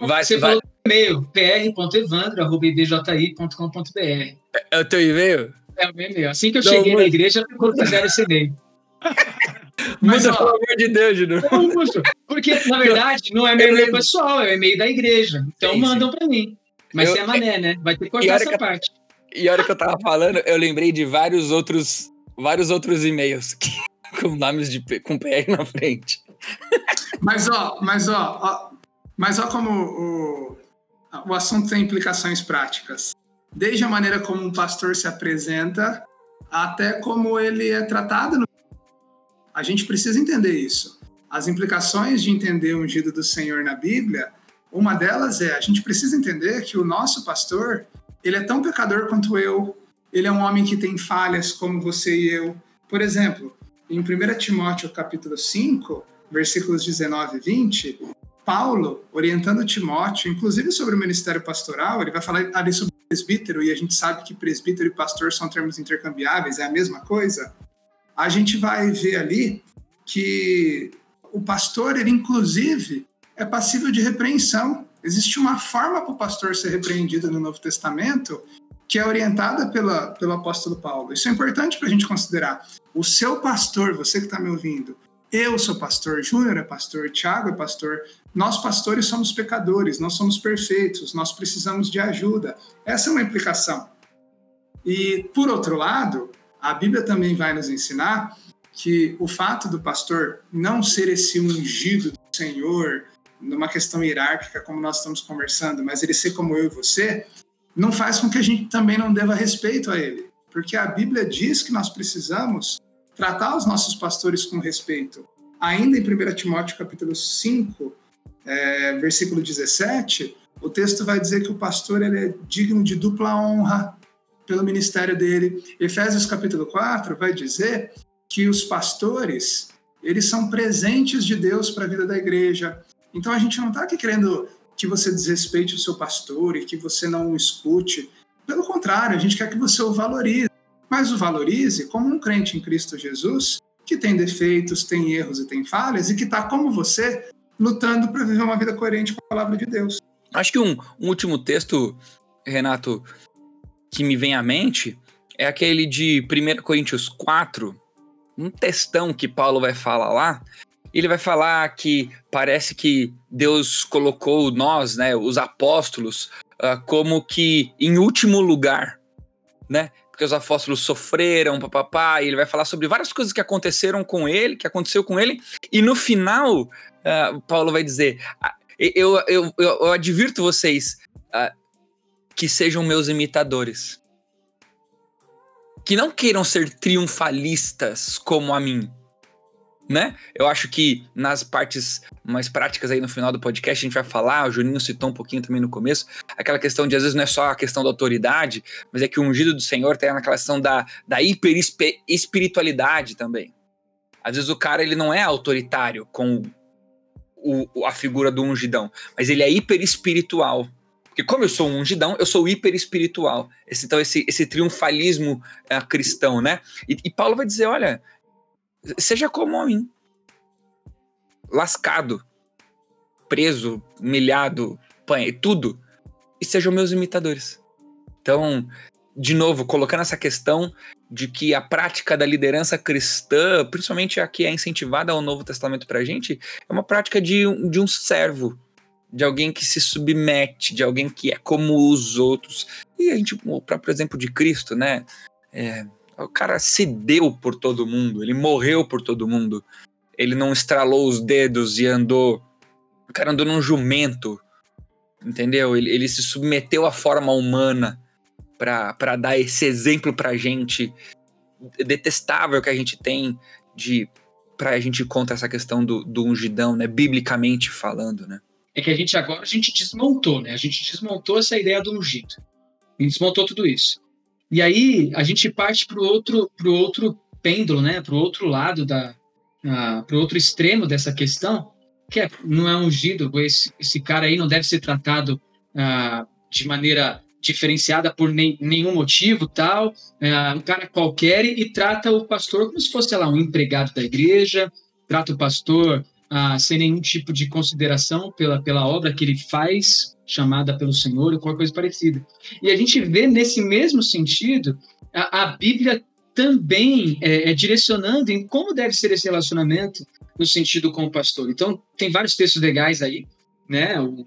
Vai, Você vai... falou e-mail, pr.evandro.ibji.com.br. É o teu e-mail? É o meu e-mail. Assim que eu Não, cheguei na igreja, fizeram esse e-mail. <laughs> Mas, Muda, pelo amor de Deus, Júnior. Porque, na <laughs> verdade, não é meu e-mail pessoal, é o e-mail da igreja. Então sim, mandam para mim. Mas eu, é mané, né? Vai ter que cortar essa que, parte. E a hora que eu tava falando, eu lembrei de vários outros, vários outros e-mails que, <laughs> com nomes de com PR na frente. Mas ó, mas ó, ó mas olha como o, o assunto tem implicações práticas. Desde a maneira como um pastor se apresenta, até como ele é tratado. No... A gente precisa entender isso. As implicações de entender o ungido do Senhor na Bíblia, uma delas é a gente precisa entender que o nosso pastor, ele é tão pecador quanto eu, ele é um homem que tem falhas como você e eu. Por exemplo, em 1 Timóteo capítulo 5, versículos 19 e 20, Paulo, orientando Timóteo, inclusive sobre o ministério pastoral, ele vai falar ali sobre presbítero, e a gente sabe que presbítero e pastor são termos intercambiáveis, é a mesma coisa. A gente vai ver ali que o pastor, ele inclusive é passível de repreensão. Existe uma forma para o pastor ser repreendido no Novo Testamento que é orientada pela, pelo apóstolo Paulo. Isso é importante para a gente considerar. O seu pastor, você que está me ouvindo, eu sou pastor, Júnior é pastor, Tiago é pastor. Nós, pastores, somos pecadores, nós somos perfeitos, nós precisamos de ajuda. Essa é uma implicação. E, por outro lado, a Bíblia também vai nos ensinar que o fato do pastor não ser esse ungido do Senhor, numa questão hierárquica, como nós estamos conversando, mas ele ser como eu e você, não faz com que a gente também não deva respeito a ele. Porque a Bíblia diz que nós precisamos tratar os nossos pastores com respeito. Ainda em 1 Timóteo capítulo 5, é, versículo 17, o texto vai dizer que o pastor ele é digno de dupla honra pelo ministério dele. Efésios capítulo 4 vai dizer que os pastores, eles são presentes de Deus para a vida da igreja. Então a gente não está aqui querendo que você desrespeite o seu pastor e que você não o escute. Pelo contrário, a gente quer que você o valorize mas o valorize como um crente em Cristo Jesus, que tem defeitos, tem erros e tem falhas, e que está como você, lutando para viver uma vida coerente com a palavra de Deus. Acho que um, um último texto, Renato, que me vem à mente é aquele de 1 Coríntios 4, um textão que Paulo vai falar lá. Ele vai falar que parece que Deus colocou nós, né, os apóstolos, uh, como que em último lugar, né? porque os apóstolos sofreram, papapá, e ele vai falar sobre várias coisas que aconteceram com ele, que aconteceu com ele, e no final, uh, Paulo vai dizer: ah, eu, eu, eu, eu advirto vocês uh, que sejam meus imitadores. Que não queiram ser triunfalistas como a mim, né? Eu acho que nas partes mais práticas aí no final do podcast a gente vai falar, o Juninho citou um pouquinho também no começo, aquela questão de às vezes não é só a questão da autoridade, mas é que o ungido do Senhor tem aquela questão da, da hiper espiritualidade também. Às vezes o cara ele não é autoritário com o, a figura do ungidão, mas ele é hiper espiritual. Porque como eu sou um ungidão, eu sou hiper espiritual. Esse, então esse, esse triunfalismo é, cristão, né? E, e Paulo vai dizer, olha, seja como mim. Lascado, preso, humilhado, panha, tudo. E sejam meus imitadores. Então, de novo, colocando essa questão de que a prática da liderança cristã, principalmente a que é incentivada ao Novo Testamento pra gente, é uma prática de, de um servo, de alguém que se submete, de alguém que é como os outros. E a gente, o próprio exemplo de Cristo, né? É, o cara se deu por todo mundo, ele morreu por todo mundo. Ele não estralou os dedos e andou. O cara andou num jumento, entendeu? Ele, ele se submeteu à forma humana para dar esse exemplo pra gente detestável que a gente tem de pra gente contra essa questão do, do ungidão, né? Biblicamente falando, né? É que a gente agora a gente desmontou, né? A gente desmontou essa ideia do ungido. A gente desmontou tudo isso. E aí a gente parte para o outro, pro outro pêndulo, né? para o outro lado, da, para o outro extremo dessa questão, que é, não é ungido, esse, esse cara aí não deve ser tratado uh, de maneira diferenciada por nem, nenhum motivo, tal, uh, um cara qualquer e, trata o pastor como se fosse, sei lá, um empregado da igreja, trata o pastor uh, sem nenhum tipo de consideração pela, pela obra que ele faz, chamada pelo Senhor ou qualquer coisa parecida. E a gente vê nesse mesmo sentido a, a Bíblia também é, é, direcionando em como deve ser esse relacionamento no sentido com o pastor. Então, tem vários textos legais aí, né? O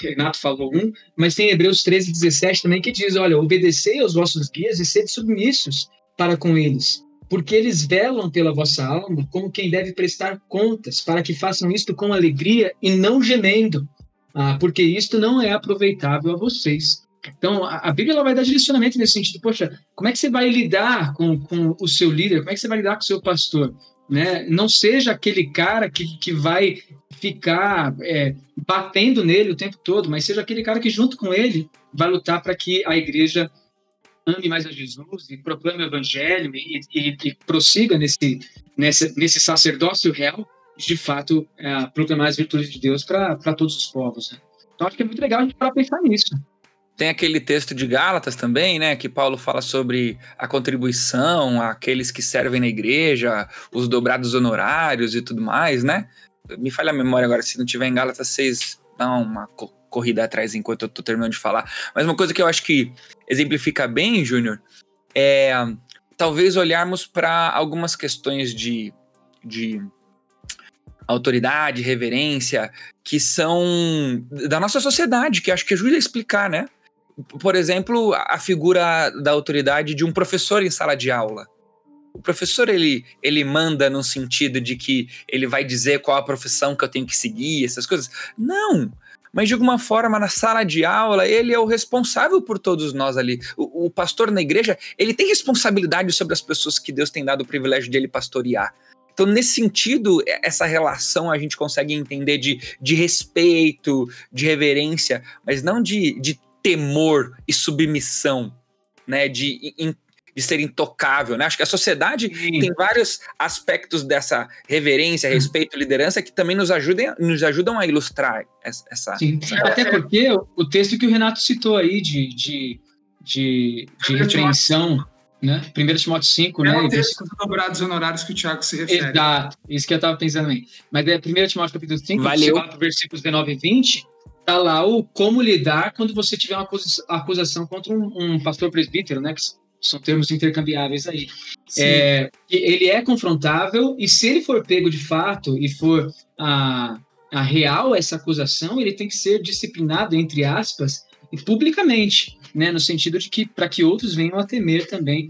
Renato falou um, mas tem Hebreus 13, 17 também que diz: olha, obedecei aos vossos guias e sede submissos para com eles, porque eles velam pela vossa alma como quem deve prestar contas, para que façam isto com alegria e não gemendo, ah, porque isto não é aproveitável a vocês, Então, a, a Bíblia ela vai dar direcionamento nesse sentido. Poxa, como é que você vai lidar com, com o seu líder? Como é que você vai lidar com o seu pastor? Né? Não seja aquele cara que, que vai ficar é, batendo nele o tempo todo, mas seja aquele cara que, junto com ele, vai lutar para que a igreja ame mais a Jesus e proclame o evangelho e, e, e prossiga nesse, nesse, nesse sacerdócio real, de fato, é, proclamar as virtudes de Deus para todos os povos. Né? Então, acho que é muito legal a gente parar pensar nisso. Tem aquele texto de Gálatas também, né, que Paulo fala sobre a contribuição, aqueles que servem na igreja, os dobrados honorários e tudo mais, né? Me falha a memória agora, se não tiver em Gálatas 6, dá uma corrida atrás enquanto eu tô terminando de falar. Mas uma coisa que eu acho que exemplifica bem, Júnior, é talvez olharmos para algumas questões de, de autoridade, reverência, que são da nossa sociedade, que acho que ajuda a explicar, né? Por exemplo, a figura da autoridade de um professor em sala de aula. O professor ele, ele manda no sentido de que ele vai dizer qual a profissão que eu tenho que seguir, essas coisas. Não! Mas de alguma forma, na sala de aula, ele é o responsável por todos nós ali. O, o pastor na igreja, ele tem responsabilidade sobre as pessoas que Deus tem dado o privilégio de ele pastorear. Então, nesse sentido, essa relação a gente consegue entender de, de respeito, de reverência, mas não de, de temor e submissão, né? De in, de ser intocável, né? Acho que a sociedade Sim. tem vários aspectos dessa reverência, respeito, liderança que também nos ajudam, nos ajudam a ilustrar essa. Sim. Até porque o texto que o Renato citou aí de, de, de, de repreensão, né? 1 Timóteo 5, é né? É o texto dos dobrados honorários que o Tiago se refere. Exato, isso que eu estava pensando aí. Mas é 1 Timóteo capítulo 5, Valeu. versículos 19 e 20, tá lá o como lidar quando você tiver uma acusação contra um, um pastor presbítero, né? Que são termos intercambiáveis aí. É, ele é confrontável e se ele for pego de fato e for a, a real essa acusação, ele tem que ser disciplinado, entre aspas, publicamente, né, no sentido de que para que outros venham a temer também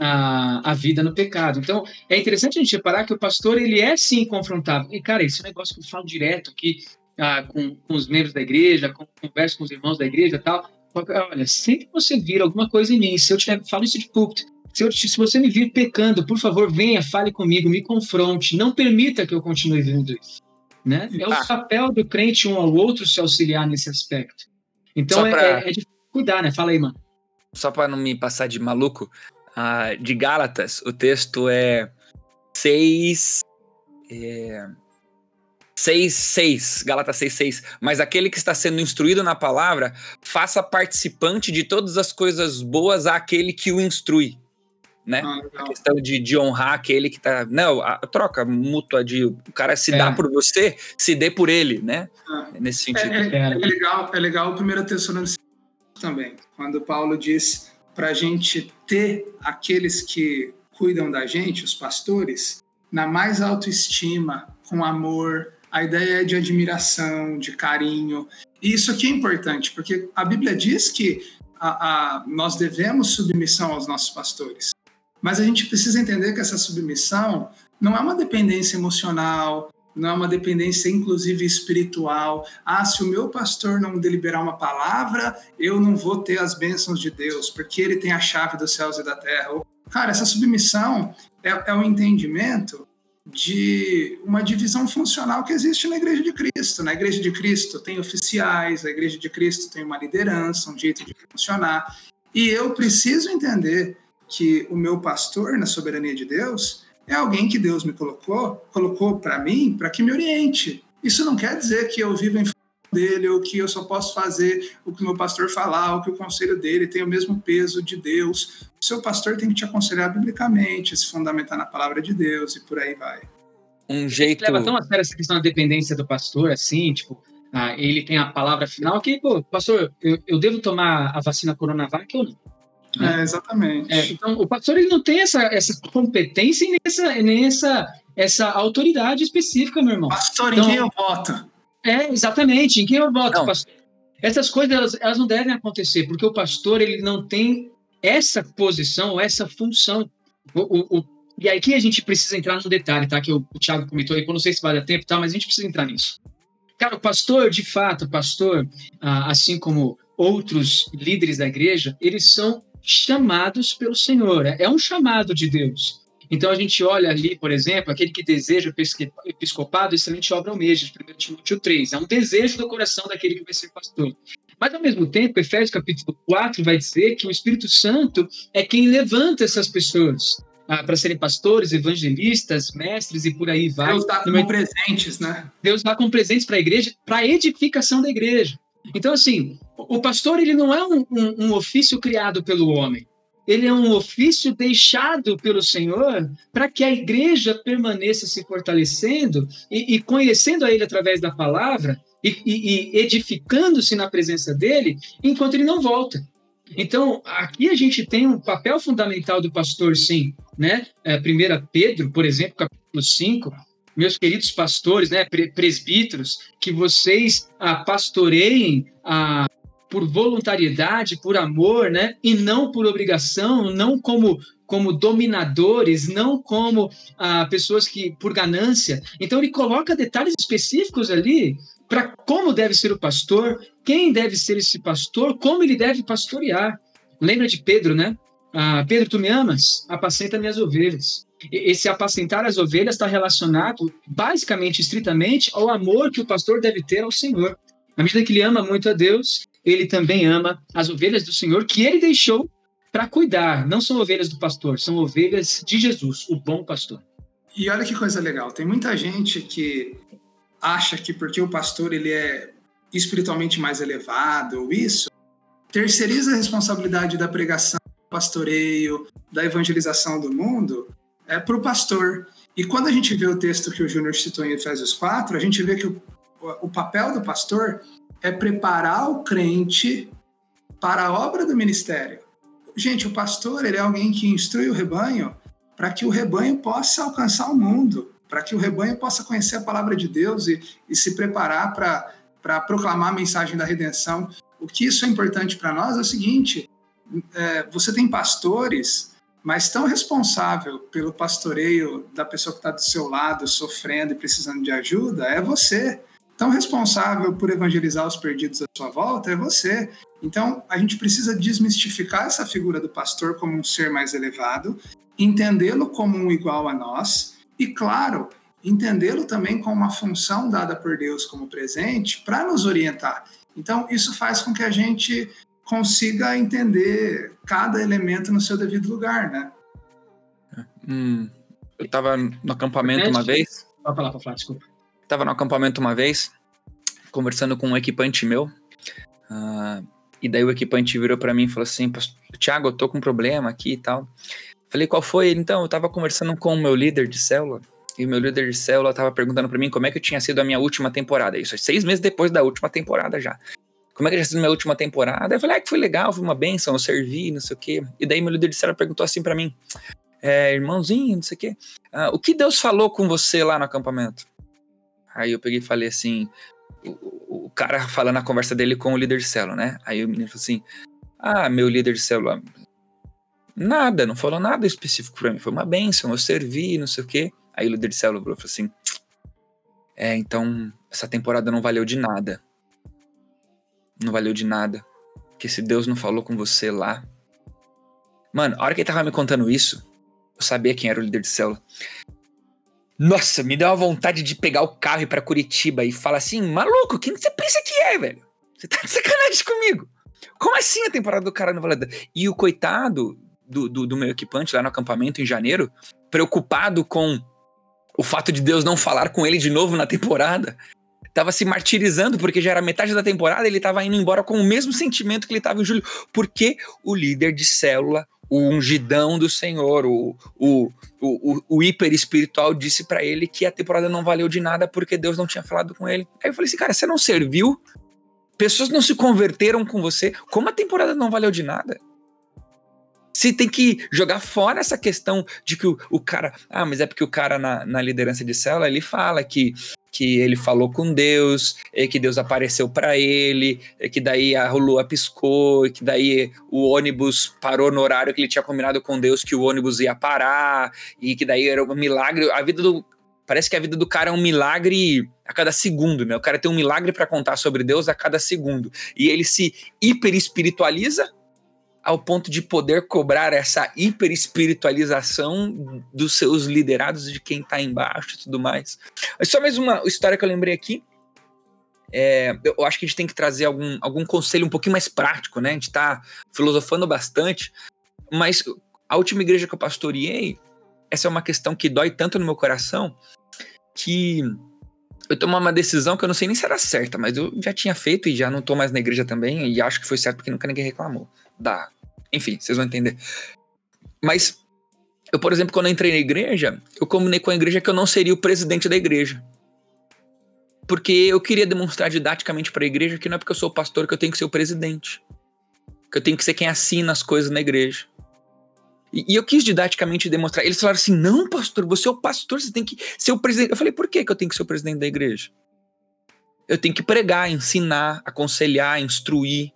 a, a vida no pecado. Então, é interessante a gente reparar que o pastor, ele é sim confrontável. E, cara, esse é um negócio que eu falo direto aqui ah, com, com os membros da igreja, com, converso com os irmãos da igreja tal, Olha, sempre que você vir alguma coisa em mim, se eu tiver, falo isso de púlpito, se, eu, se você me vir pecando, por favor, venha, fale comigo, me confronte, não permita que eu continue vivendo isso. Né? É o ah. papel do crente um ao outro se auxiliar nesse aspecto. Então pra... é, é, de cuidar, né? Fala aí, mano. Só para não me passar de maluco, uh, de Gálatas, o texto é 6. É, 6, 6, Galata 6, 6. Mas aquele que está sendo instruído na palavra, faça participante de todas as coisas boas àquele que o instrui. Né? Ah, a questão de, de honrar aquele que está. Não, a troca mútua de o cara se é. dá por você, se dê por ele, né? Ah. Nesse sentido. É, é, é, legal, é legal o primeiro Tessalonicenses também, quando Paulo diz para a gente ter aqueles que cuidam da gente, os pastores, na mais autoestima, com amor, a ideia é de admiração, de carinho. E isso aqui é importante, porque a Bíblia diz que a, a, nós devemos submissão aos nossos pastores. Mas a gente precisa entender que essa submissão não é uma dependência emocional, não é uma dependência, inclusive, espiritual. Ah, se o meu pastor não deliberar uma palavra, eu não vou ter as bênçãos de Deus, porque ele tem a chave dos céus e da terra. Cara, essa submissão é, é um entendimento de uma divisão funcional que existe na Igreja de Cristo. Na Igreja de Cristo tem oficiais, a Igreja de Cristo tem uma liderança, um jeito de funcionar. E eu preciso entender que o meu pastor, na soberania de Deus, é alguém que Deus me colocou, colocou para mim, para que me oriente. Isso não quer dizer que eu vivo em dele, ou que eu só posso fazer o que o meu pastor falar, ou que o conselho dele tem o mesmo peso de Deus. O seu pastor tem que te aconselhar biblicamente, se fundamentar na palavra de Deus e por aí vai. Um jeito. Leva tão a sério essa questão da dependência do pastor, assim, tipo, ah, ele tem a palavra final que, pô, pastor, eu, eu devo tomar a vacina Coronavac ou não? Né? É, exatamente. É, então, o pastor ele não tem essa, essa competência e nem essa, nem essa, essa autoridade específica, meu irmão. Pastor, então, em quem eu voto? É, exatamente. Em quem eu voto, pastor? Essas coisas elas, elas, não devem acontecer, porque o pastor ele não tem essa posição, essa função. O, o, o, e aí que a gente precisa entrar no detalhe, tá? Que o, o Thiago comentou aí, eu não sei se vai dar tempo, tá? Mas a gente precisa entrar nisso. Cara, o pastor, de fato, o pastor, ah, assim como outros líderes da igreja, eles são chamados pelo Senhor. É, é um chamado de Deus. Então a gente olha ali, por exemplo, aquele que deseja episcopado, excelente obra almeja, de 1 Timóteo 3. É um desejo do coração daquele que vai ser pastor. Mas, ao mesmo tempo, Efésios capítulo 4 vai dizer que o Espírito Santo é quem levanta essas pessoas ah, para serem pastores, evangelistas, mestres e por aí vai. Deus dá com presentes, né? Deus dá com presentes para a igreja, para a edificação da igreja. Então, assim, o pastor ele não é um, um, um ofício criado pelo homem. Ele é um ofício deixado pelo Senhor para que a igreja permaneça se fortalecendo e, e conhecendo a Ele através da palavra e, e, e edificando-se na presença dele enquanto ele não volta. Então, aqui a gente tem um papel fundamental do pastor, sim. Né? É, 1 Pedro, por exemplo, capítulo 5, meus queridos pastores, né, presbíteros, que vocês ah, pastoreiem ah, por voluntariedade, por amor, né, e não por obrigação, não como como dominadores, não como ah, pessoas que por ganância. Então ele coloca detalhes específicos ali para como deve ser o pastor, quem deve ser esse pastor, como ele deve pastorear. Lembra de Pedro, né? Ah, Pedro, tu me amas? Apacenta minhas ovelhas. Esse apacentar as ovelhas está relacionado, basicamente, estritamente, ao amor que o pastor deve ter ao Senhor. Na medida que ele ama muito a Deus, ele também ama as ovelhas do Senhor que ele deixou para cuidar. Não são ovelhas do pastor, são ovelhas de Jesus, o bom pastor. E olha que coisa legal, tem muita gente que acha que porque o pastor ele é espiritualmente mais elevado ou isso, terceiriza a responsabilidade da pregação, do pastoreio, da evangelização do mundo é para o pastor. E quando a gente vê o texto que o Júnior citou em Efésios 4, a gente vê que o, o papel do pastor é preparar o crente para a obra do ministério. Gente, o pastor ele é alguém que instrui o rebanho para que o rebanho possa alcançar o mundo para que o rebanho possa conhecer a palavra de Deus e, e se preparar para proclamar a mensagem da redenção. O que isso é importante para nós é o seguinte: é, você tem pastores, mas tão responsável pelo pastoreio da pessoa que está do seu lado, sofrendo e precisando de ajuda, é você. Tão responsável por evangelizar os perdidos à sua volta é você. Então, a gente precisa desmistificar essa figura do pastor como um ser mais elevado, entendê-lo como um igual a nós e, claro, entendê-lo também como uma função dada por Deus como presente para nos orientar. Então, isso faz com que a gente consiga entender cada elemento no seu devido lugar, né? Hum, eu estava no acampamento uma vez. Pode falar, pode falar, desculpa. Estava no acampamento uma vez, conversando com um equipante meu. Uh, e daí o equipante virou para mim e falou assim: Tiago, eu tô com um problema aqui e tal. Falei, qual foi? Então, eu tava conversando com o meu líder de célula, e o meu líder de célula tava perguntando para mim como é que tinha sido a minha última temporada. Isso, seis meses depois da última temporada já. Como é que tinha sido a minha última temporada? Eu falei, ah, que foi legal, foi uma benção, eu servi, não sei o quê. E daí meu líder de célula perguntou assim para mim, é, irmãozinho, não sei o quê, ah, o que Deus falou com você lá no acampamento? Aí eu peguei e falei assim, o, o cara <laughs> falando a conversa dele com o líder de célula, né? Aí o menino falou assim, ah, meu líder de célula, Nada, não falou nada específico para mim. Foi uma benção, eu servi, não sei o quê. Aí o líder de célula falou assim: É, então essa temporada não valeu de nada. Não valeu de nada. Porque se Deus não falou com você lá. Mano, a hora que ele tava me contando isso, eu sabia quem era o líder de célula. Nossa, me deu uma vontade de pegar o carro e ir pra Curitiba e falar assim: maluco, quem você pensa que é, velho? Você tá de sacanagem comigo? Como assim a temporada do cara não valeu? E o coitado do, do, do meu equipante lá no acampamento em janeiro, preocupado com o fato de Deus não falar com ele de novo na temporada. Tava se martirizando porque já era metade da temporada, ele tava indo embora com o mesmo sentimento que ele tava em julho. Porque o líder de célula, o ungidão do Senhor, o, o, o, o hiper espiritual disse para ele que a temporada não valeu de nada porque Deus não tinha falado com ele. Aí eu falei assim, cara, você não serviu? Pessoas não se converteram com você? Como a temporada não valeu de nada? Se tem que jogar fora essa questão de que o, o cara. Ah, mas é porque o cara na, na liderança de célula ele fala que, que ele falou com Deus, e que Deus apareceu para ele, e que daí a lua piscou, e que daí o ônibus parou no horário que ele tinha combinado com Deus que o ônibus ia parar, e que daí era um milagre. A vida do. Parece que a vida do cara é um milagre a cada segundo, né? O cara tem um milagre para contar sobre Deus a cada segundo. E ele se hiper espiritualiza ao ponto de poder cobrar essa hiper espiritualização dos seus liderados, de quem tá embaixo e tudo mais. Só mais uma história que eu lembrei aqui. É, eu acho que a gente tem que trazer algum, algum conselho um pouquinho mais prático, né? A gente tá filosofando bastante, mas a última igreja que eu pastoreei, essa é uma questão que dói tanto no meu coração, que eu tomei uma decisão que eu não sei nem se era certa, mas eu já tinha feito e já não tô mais na igreja também, e acho que foi certo porque nunca ninguém reclamou. Dá. Enfim, vocês vão entender. Mas eu, por exemplo, quando entrei na igreja, eu combinei com a igreja que eu não seria o presidente da igreja. Porque eu queria demonstrar didaticamente para a igreja que não é porque eu sou pastor que eu tenho que ser o presidente. Que eu tenho que ser quem assina as coisas na igreja. E, e, eu quis didaticamente demonstrar. Eles falaram assim: não, pastor, você é o pastor, você tem que ser o presidente. Eu falei: por que, que eu tenho que ser o presidente da igreja? Eu tenho que pregar, ensinar, aconselhar, instruir,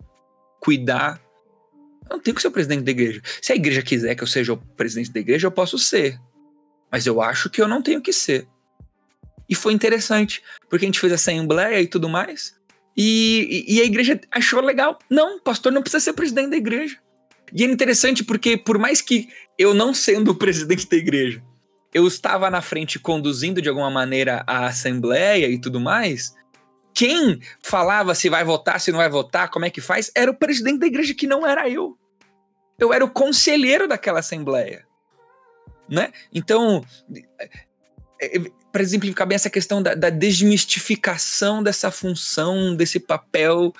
cuidar. Eu não tenho que ser o presidente da igreja. Se a igreja quiser que eu seja o presidente da igreja, eu posso ser. Mas eu acho que eu não tenho que ser. E foi interessante, porque a gente fez assembleia e tudo mais. E, e, e a igreja achou legal. Não, pastor não precisa ser presidente da igreja. E é interessante porque, por mais que eu não sendo o presidente da igreja, eu estava na frente conduzindo de alguma maneira a assembleia e tudo mais, quem falava se vai votar, se não vai votar, como é que faz, era o presidente da igreja que não era eu. Eu era o conselheiro daquela assembleia. Né? Então, é, é, para exemplificar bem essa questão da, da desmistificação dessa função, desse papel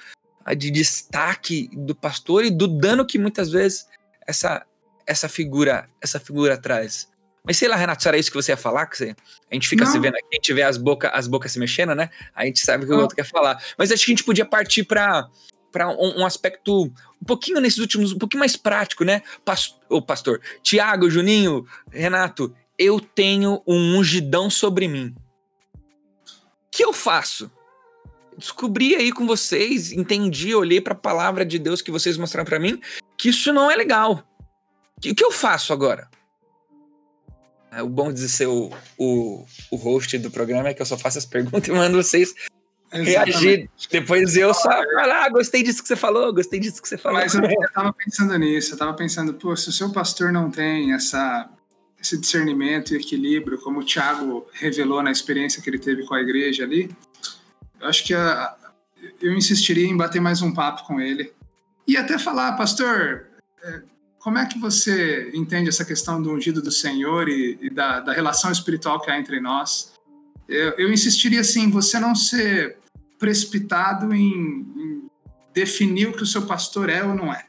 de destaque do pastor e do dano que muitas vezes essa essa figura essa figura traz. Mas sei lá, Renato, será isso que você ia falar? Que você, a gente fica Não. se vendo aqui, a gente vê as, boca, as bocas se mexendo, né? A gente sabe o que o outro quer falar. Mas acho que a gente podia partir para para um, um, aspecto um pouquinho nesses últimos, um pouquinho mais prático, né? Pastor, o pastor, Tiago, Juninho, Renato, eu tenho um ungidão sobre mim. O que eu faço? descobri aí com vocês, entendi, olhei para a palavra de Deus que vocês mostraram para mim, que isso não é legal. O que eu faço agora? É, o bom de ser o, o, o host do programa é que eu só faço as perguntas e mando vocês Exatamente. reagir. Depois eu só falar, ah, gostei disso que você falou, gostei disso que você falou. Mas eu, eu tava pensando nisso, eu tava pensando, pô, se o seu pastor não tem essa, esse discernimento e equilíbrio, como o Thiago revelou na experiência que ele teve com a igreja ali, eu acho que a, eu insistiria em bater mais um papo com ele. E até falar, pastor, é, como é que você entende essa questão do ungido do Senhor e, e da, da, relação espiritual que há entre nós? Eu, eu insistiria assim, você não ser precipitado em, em definir o que o seu pastor é ou não é.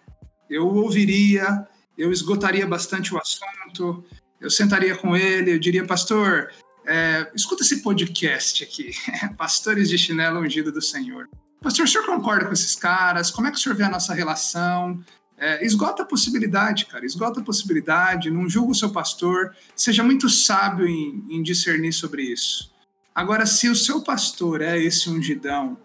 Eu ouviria, eu esgotaria bastante o assunto, eu sentaria com ele, eu diria, pastor, é, escuta esse podcast aqui, <laughs> Pastores de Chinelo Ungido do Senhor. Pastor, o senhor concorda com esses caras? Como é que o senhor vê a nossa relação? É, esgota a possibilidade, cara, esgota a possibilidade, não julga o seu pastor, seja muito sábio em, em discernir sobre isso. Agora, se o seu pastor é esse ungidão,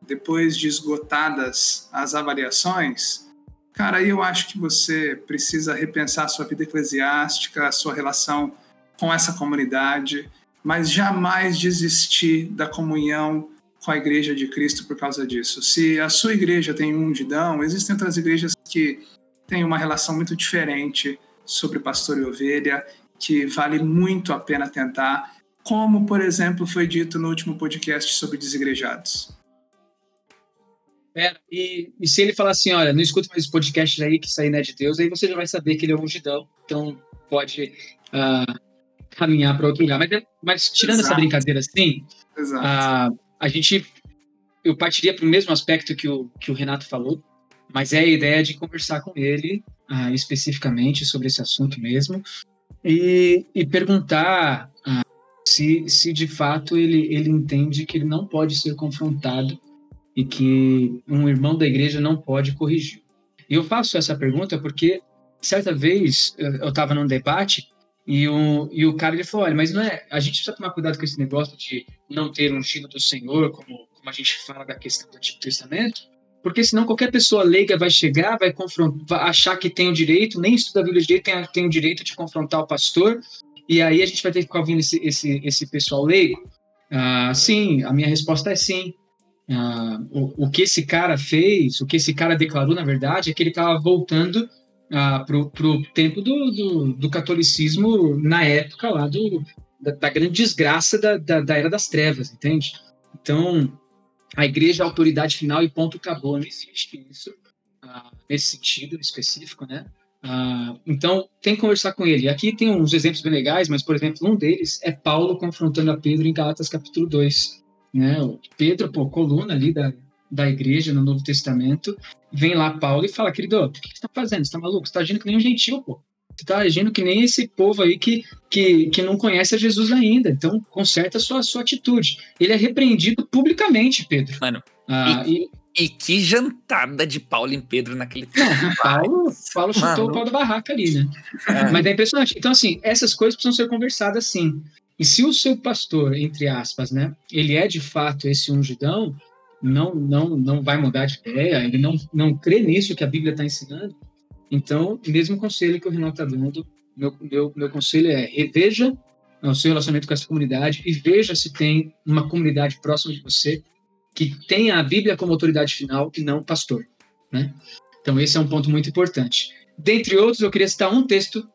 depois de esgotadas as avaliações, cara, aí eu acho que você precisa repensar a sua vida eclesiástica, a sua relação com essa comunidade mas jamais desistir da comunhão com a igreja de Cristo por causa disso. Se a sua igreja tem um ungidão, existem outras igrejas que têm uma relação muito diferente sobre pastor e ovelha, que vale muito a pena tentar, como, por exemplo, foi dito no último podcast sobre desigrejados. É, e, e, se ele falar assim, olha, não escuta mais esse podcast aí que sai né, de Deus, aí você já vai saber que ele é um ungidão, então pode uh, caminhar para outro lugar. Mas, mas tirando Exato. essa brincadeira assim, a, a gente. Eu partiria para o mesmo aspecto que o, que o Renato falou, mas é a ideia de conversar com ele uh, especificamente sobre esse assunto mesmo e, e perguntar uh, se, se de fato ele, ele entende que ele não pode ser confrontado e que um irmão da igreja não pode corrigir. E eu faço essa pergunta porque certa vez eu estava num debate e o, e o cara ele falou: olha, mas não é. A gente precisa tomar cuidado com esse negócio de não ter um ungido do Senhor, como, como a gente fala da questão do Antigo Testamento, porque senão qualquer pessoa leiga vai chegar, vai vai achar que tem o direito, nem estuda a Bíblia direito, tem, tem o direito de confrontar o pastor E aí a gente vai ter que ficar ouvindo esse, esse, esse pessoal leigo? Ah, sim, a minha resposta é sim. Ah, o, o que esse cara fez, o que esse cara declarou, na verdade, é que ele estava voltando ah, para o tempo do, do, do, catolicismo na época lá do, da, da grande desgraça da, da, da, Era das Trevas, entende? Então, a igreja é a autoridade final e ponto acabou, não existe isso ah, nesse sentido específico, né? Ah, então, tem que conversar com ele. Aqui tem uns exemplos bem legais, mas, por exemplo, um deles é Paulo confrontando a Pedro em Galatas capítulo 2. Né? O Pedro, pô, coluna ali da, da igreja no Novo Testamento, vem lá Paulo e fala, querido, o que você está fazendo? Você está maluco? Você está agindo que nem um gentil, pô. Você está agindo que nem esse povo aí que, que, que não conhece a Jesus ainda. Então, conserta a sua, sua atitude. Ele é repreendido publicamente, Pedro. Mano, ah, e, e que jantada de Paulo em Pedro naquele tempo. Não, <laughs> Paulo, Paulo chutou o pau da barraca ali, né? É. Mas é impressionante. Então, assim, essas coisas precisam ser conversadas sim. E se o seu pastor, entre aspas, né, ele é de fato esse ungidão, não não não vai mudar de ideia, ele não, não crê nisso que a Bíblia está ensinando, então, mesmo conselho que o Renato está dando, meu, meu, meu conselho é reveja o seu relacionamento com essa comunidade e veja se tem uma comunidade próxima de você que tenha a Bíblia como autoridade final e não pastor, né? Então esse é um ponto muito importante. Dentre outros, eu queria citar um texto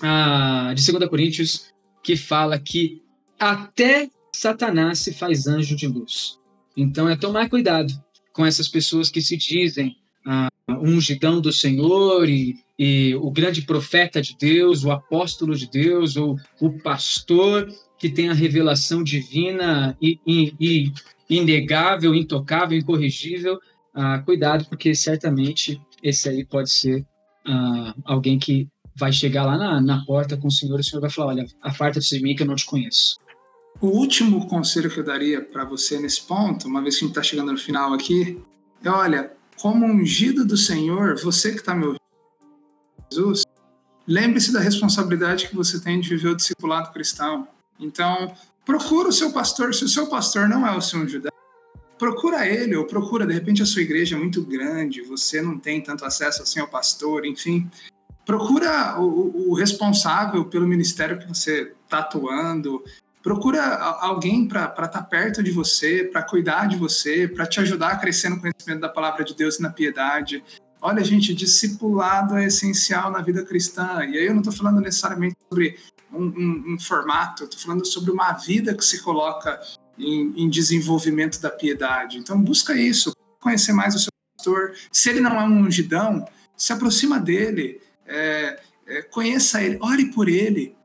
ah, de 2 Coríntios que fala que até Satanás se faz anjo de luz. Então é tomar cuidado com essas pessoas que se dizem ah, ungidão do Senhor e, e, o grande profeta de Deus, o apóstolo de Deus, ou o pastor que tem a revelação divina e, e, e inegável, intocável, incorrigível, ah, cuidado, porque certamente esse aí pode ser ah, alguém que vai chegar lá na, na porta com o Senhor e o Senhor vai falar: Olha, aparta-se de mim que eu não te conheço. O último conselho que eu daria para você nesse ponto, uma vez que a gente está chegando no final aqui, é: olha, como ungido do Senhor, você que está me ouvindo, Jesus, lembre-se da responsabilidade que você tem de viver o discipulado cristão. Então, procura o seu pastor. Se o seu pastor não é o seu judeu, procura ele ou procura, de repente, a sua igreja é muito grande, você não tem tanto acesso assim ao pastor, enfim. Procura o, o responsável pelo ministério que você está atuando. Procura alguém para estar tá perto de você, para cuidar de você, para te ajudar a crescer no conhecimento da palavra de Deus e na piedade. Olha, gente, discipulado é essencial na vida cristã. E aí eu não estou falando necessariamente sobre um, um, um formato, estou falando sobre uma vida que se coloca em, em, desenvolvimento da piedade. Então, busca isso, conhecer mais o seu pastor. Se ele não é um ungidão, se aproxima dele, é, é, conheça ele, ore por ele,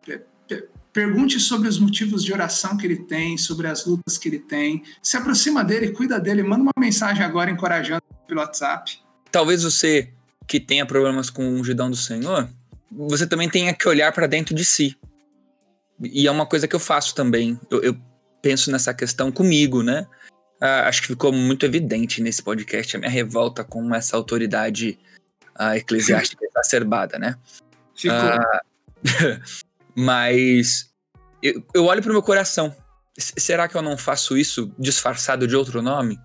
pergunte sobre os motivos de oração que ele tem, sobre as lutas que ele tem. Se aproxima dele, cuida dele, manda uma mensagem agora encorajando pelo WhatsApp. Talvez você que tenha problemas com o ungidão do Senhor, você também tenha que olhar para dentro de si. E é uma coisa que eu faço também. Eu, eu penso nessa questão comigo, né? Ah, acho que ficou muito evidente nesse podcast a minha revolta com essa autoridade ah, eclesiástica exacerbada, né? Ficou. Ah, <laughs> mas eu, eu olho para o meu coração. será que eu não faço isso disfarçado de outro nome?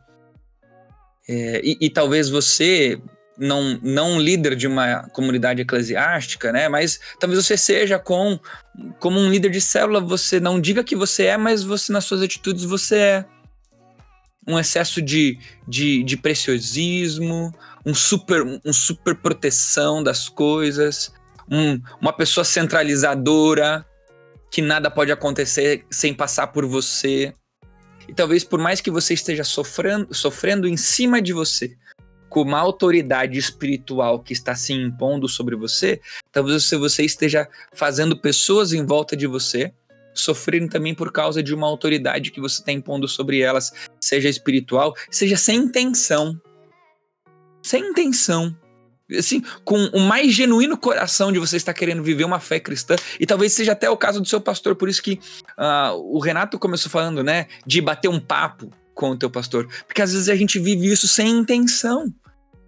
É, e, e, talvez você não, não líder de uma comunidade eclesiástica, né? Mas talvez você seja com, como um líder de célula, você não diga que você é, mas você nas suas atitudes você é. Um excesso de, de, de preciosismo, um super, um super proteção das coisas, um, uma pessoa centralizadora, que nada pode acontecer sem passar por você. E talvez por mais que você esteja sofrendo, sofrendo em cima de você, com uma autoridade espiritual que está se impondo sobre você, talvez você esteja fazendo pessoas em volta de você sofrerem também por causa de uma autoridade que você está impondo sobre elas, seja espiritual, seja sem intenção. Sem intenção. Assim, com o mais genuíno coração de você estar querendo viver uma fé cristã, e talvez seja até o caso do seu pastor, por isso que uh, o Renato começou falando, né, de bater um papo com o teu pastor. Porque às vezes a gente vive isso sem intenção.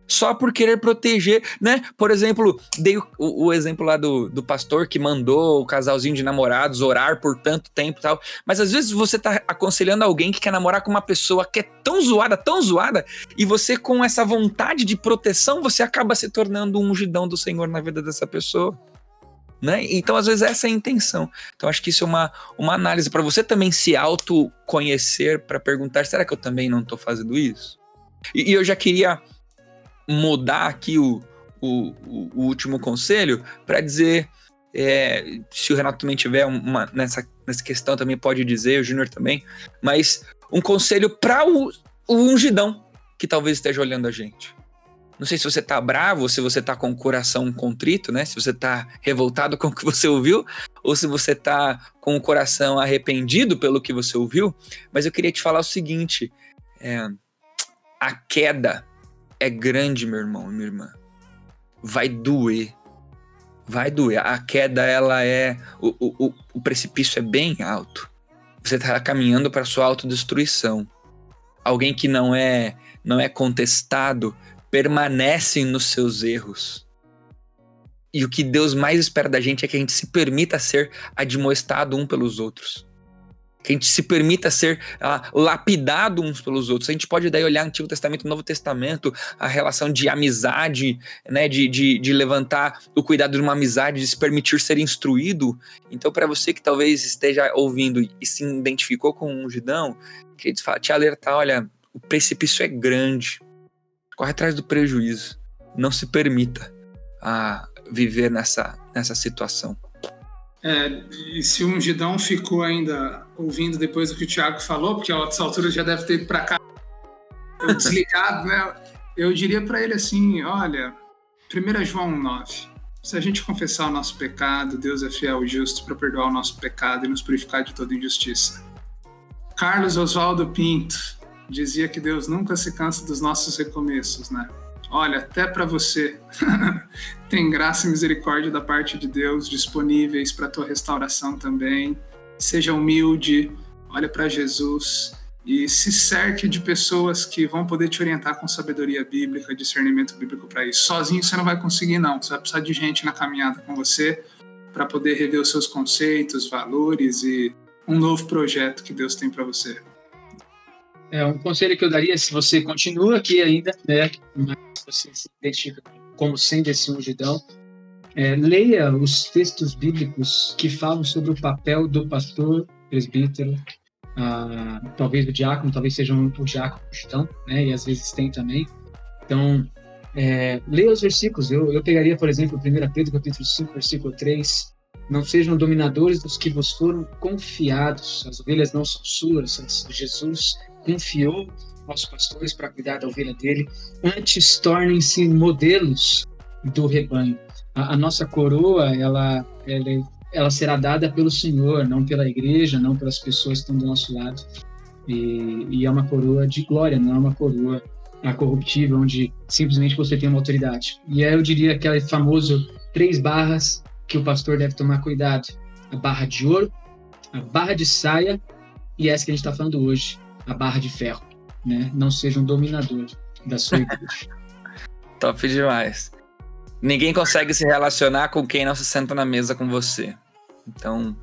Só por querer proteger, né? Por exemplo, dei o, o, exemplo lá do, do pastor que mandou o casalzinho de namorados orar por tanto tempo e tal. Mas às vezes você tá aconselhando alguém que quer namorar com uma pessoa que é tão zoada, tão zoada, e você, com essa vontade de proteção, você acaba se tornando um ungidão do Senhor na vida dessa pessoa. Né? Então, às vezes, essa é a intenção. Então, acho que isso é uma, uma análise para você também se autoconhecer, para perguntar: será que eu também não estou fazendo isso? E, e, eu já queria mudar aqui o, o, o último conselho para dizer. É, se o Renato também tiver uma, nessa, nessa questão, também pode dizer, o Júnior também, mas um conselho para o, o ungidão que talvez esteja olhando a gente. Não sei se você tá bravo, se você tá com o coração contrito, né? Se você tá revoltado com o que você ouviu, ou se você tá com o coração arrependido pelo que você ouviu. Mas eu queria te falar o seguinte: é, a queda é grande, meu irmão e minha irmã. Vai doer. Vai doer. A queda, ela é. O, o, o precipício é bem alto. Você está caminhando para sua autodestruição. Alguém que não é não é contestado permanecem nos seus erros. E o que Deus mais espera da gente é que a gente se permita ser admoestado um pelos outros. Que a gente se permita ser ah, lapidado uns pelos outros. A gente pode daí olhar Antigo Testamento Novo Testamento, a relação de amizade, né, de, de, de levantar o cuidado de uma amizade, de se permitir ser instruído. Então, para você que talvez esteja ouvindo e se identificou com um ungidão, queria te alertar: olha, o precipício é grande corre atrás do prejuízo. Não se permita a viver nessa, nessa situação. É, e se o ungidão ficou ainda ouvindo depois do que o Thiago falou, porque a essa altura já deve ter ido para cá, desligado, né? Eu diria para ele assim: olha, 1 João 9. Se a gente confessar o nosso pecado, Deus é fiel e justo para perdoar o nosso pecado e nos purificar de toda injustiça. Carlos Oswaldo Pinto, dizia que Deus nunca se cansa dos nossos recomeços, né? Olha, até para você <laughs> tem graça e misericórdia da parte de Deus disponíveis para tua restauração também. Seja humilde, olha para Jesus e se cerque de pessoas que vão poder te orientar com sabedoria bíblica, discernimento bíblico para isso. Sozinho você não vai conseguir não, você vai precisar de gente na caminhada com você para poder rever os seus conceitos, valores e um novo projeto que Deus tem para você. É um conselho que eu daria se você continua aqui ainda, né, você se identifica como sendo esse ungidão, é, leia os textos bíblicos que falam sobre o papel do pastor, presbítero, ah, talvez o diácono, talvez seja um, o diácono ungidão, né, e às vezes tem também. Então, é, leia os versículos. Eu, eu pegaria, por exemplo, 1 Pedro capítulo 5, versículo 3. Não sejam dominadores dos que vos foram confiados. As ovelhas não são suas, Jesus confiou aos pastores para cuidar da ovelha dele, antes tornem-se modelos do rebanho. A, a nossa coroa, ela, ela, ela, será dada pelo Senhor, não pela igreja, não pelas pessoas que estão do nosso lado. E, e é uma coroa de glória, não é uma coroa corruptível, onde simplesmente você tem uma autoridade. E aí eu diria aquele famoso três barras que o pastor deve tomar cuidado: a barra de ouro, a barra de saia e essa que a gente está falando hoje, a barra de ferro, né? Não seja um dominador da sua igreja. <laughs> Top demais. Ninguém consegue se relacionar com quem não se senta na mesa com você. Então,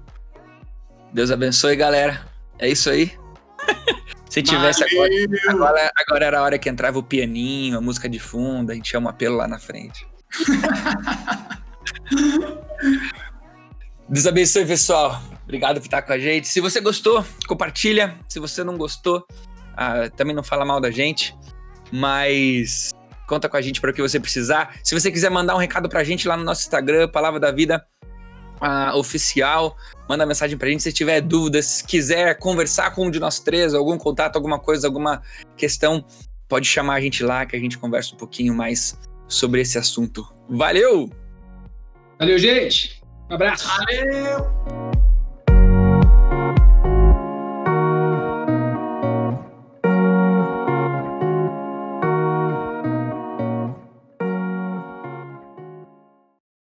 Deus abençoe, galera. É isso aí. <laughs> se tivesse agora, agora, agora, era a hora que entrava o pianinho, a música de fundo, a gente chama um apelo lá na frente. <laughs> Deus abençoe, pessoal. Obrigado por estar com a gente. Se você gostou, compartilha. Se você não gostou, ah, também não fala mal da gente. Mas conta com a gente para o que você precisar. Se você quiser mandar um recado para a gente lá no nosso Instagram, Palavra da Vida ah, Oficial, manda mensagem para a gente. Se tiver dúvidas, quiser conversar com um de nós três, algum contato, alguma coisa, alguma questão, pode chamar a gente lá que a gente conversa um pouquinho mais sobre esse assunto. Valeu! Valeu, gente! Um abraço! Valeu!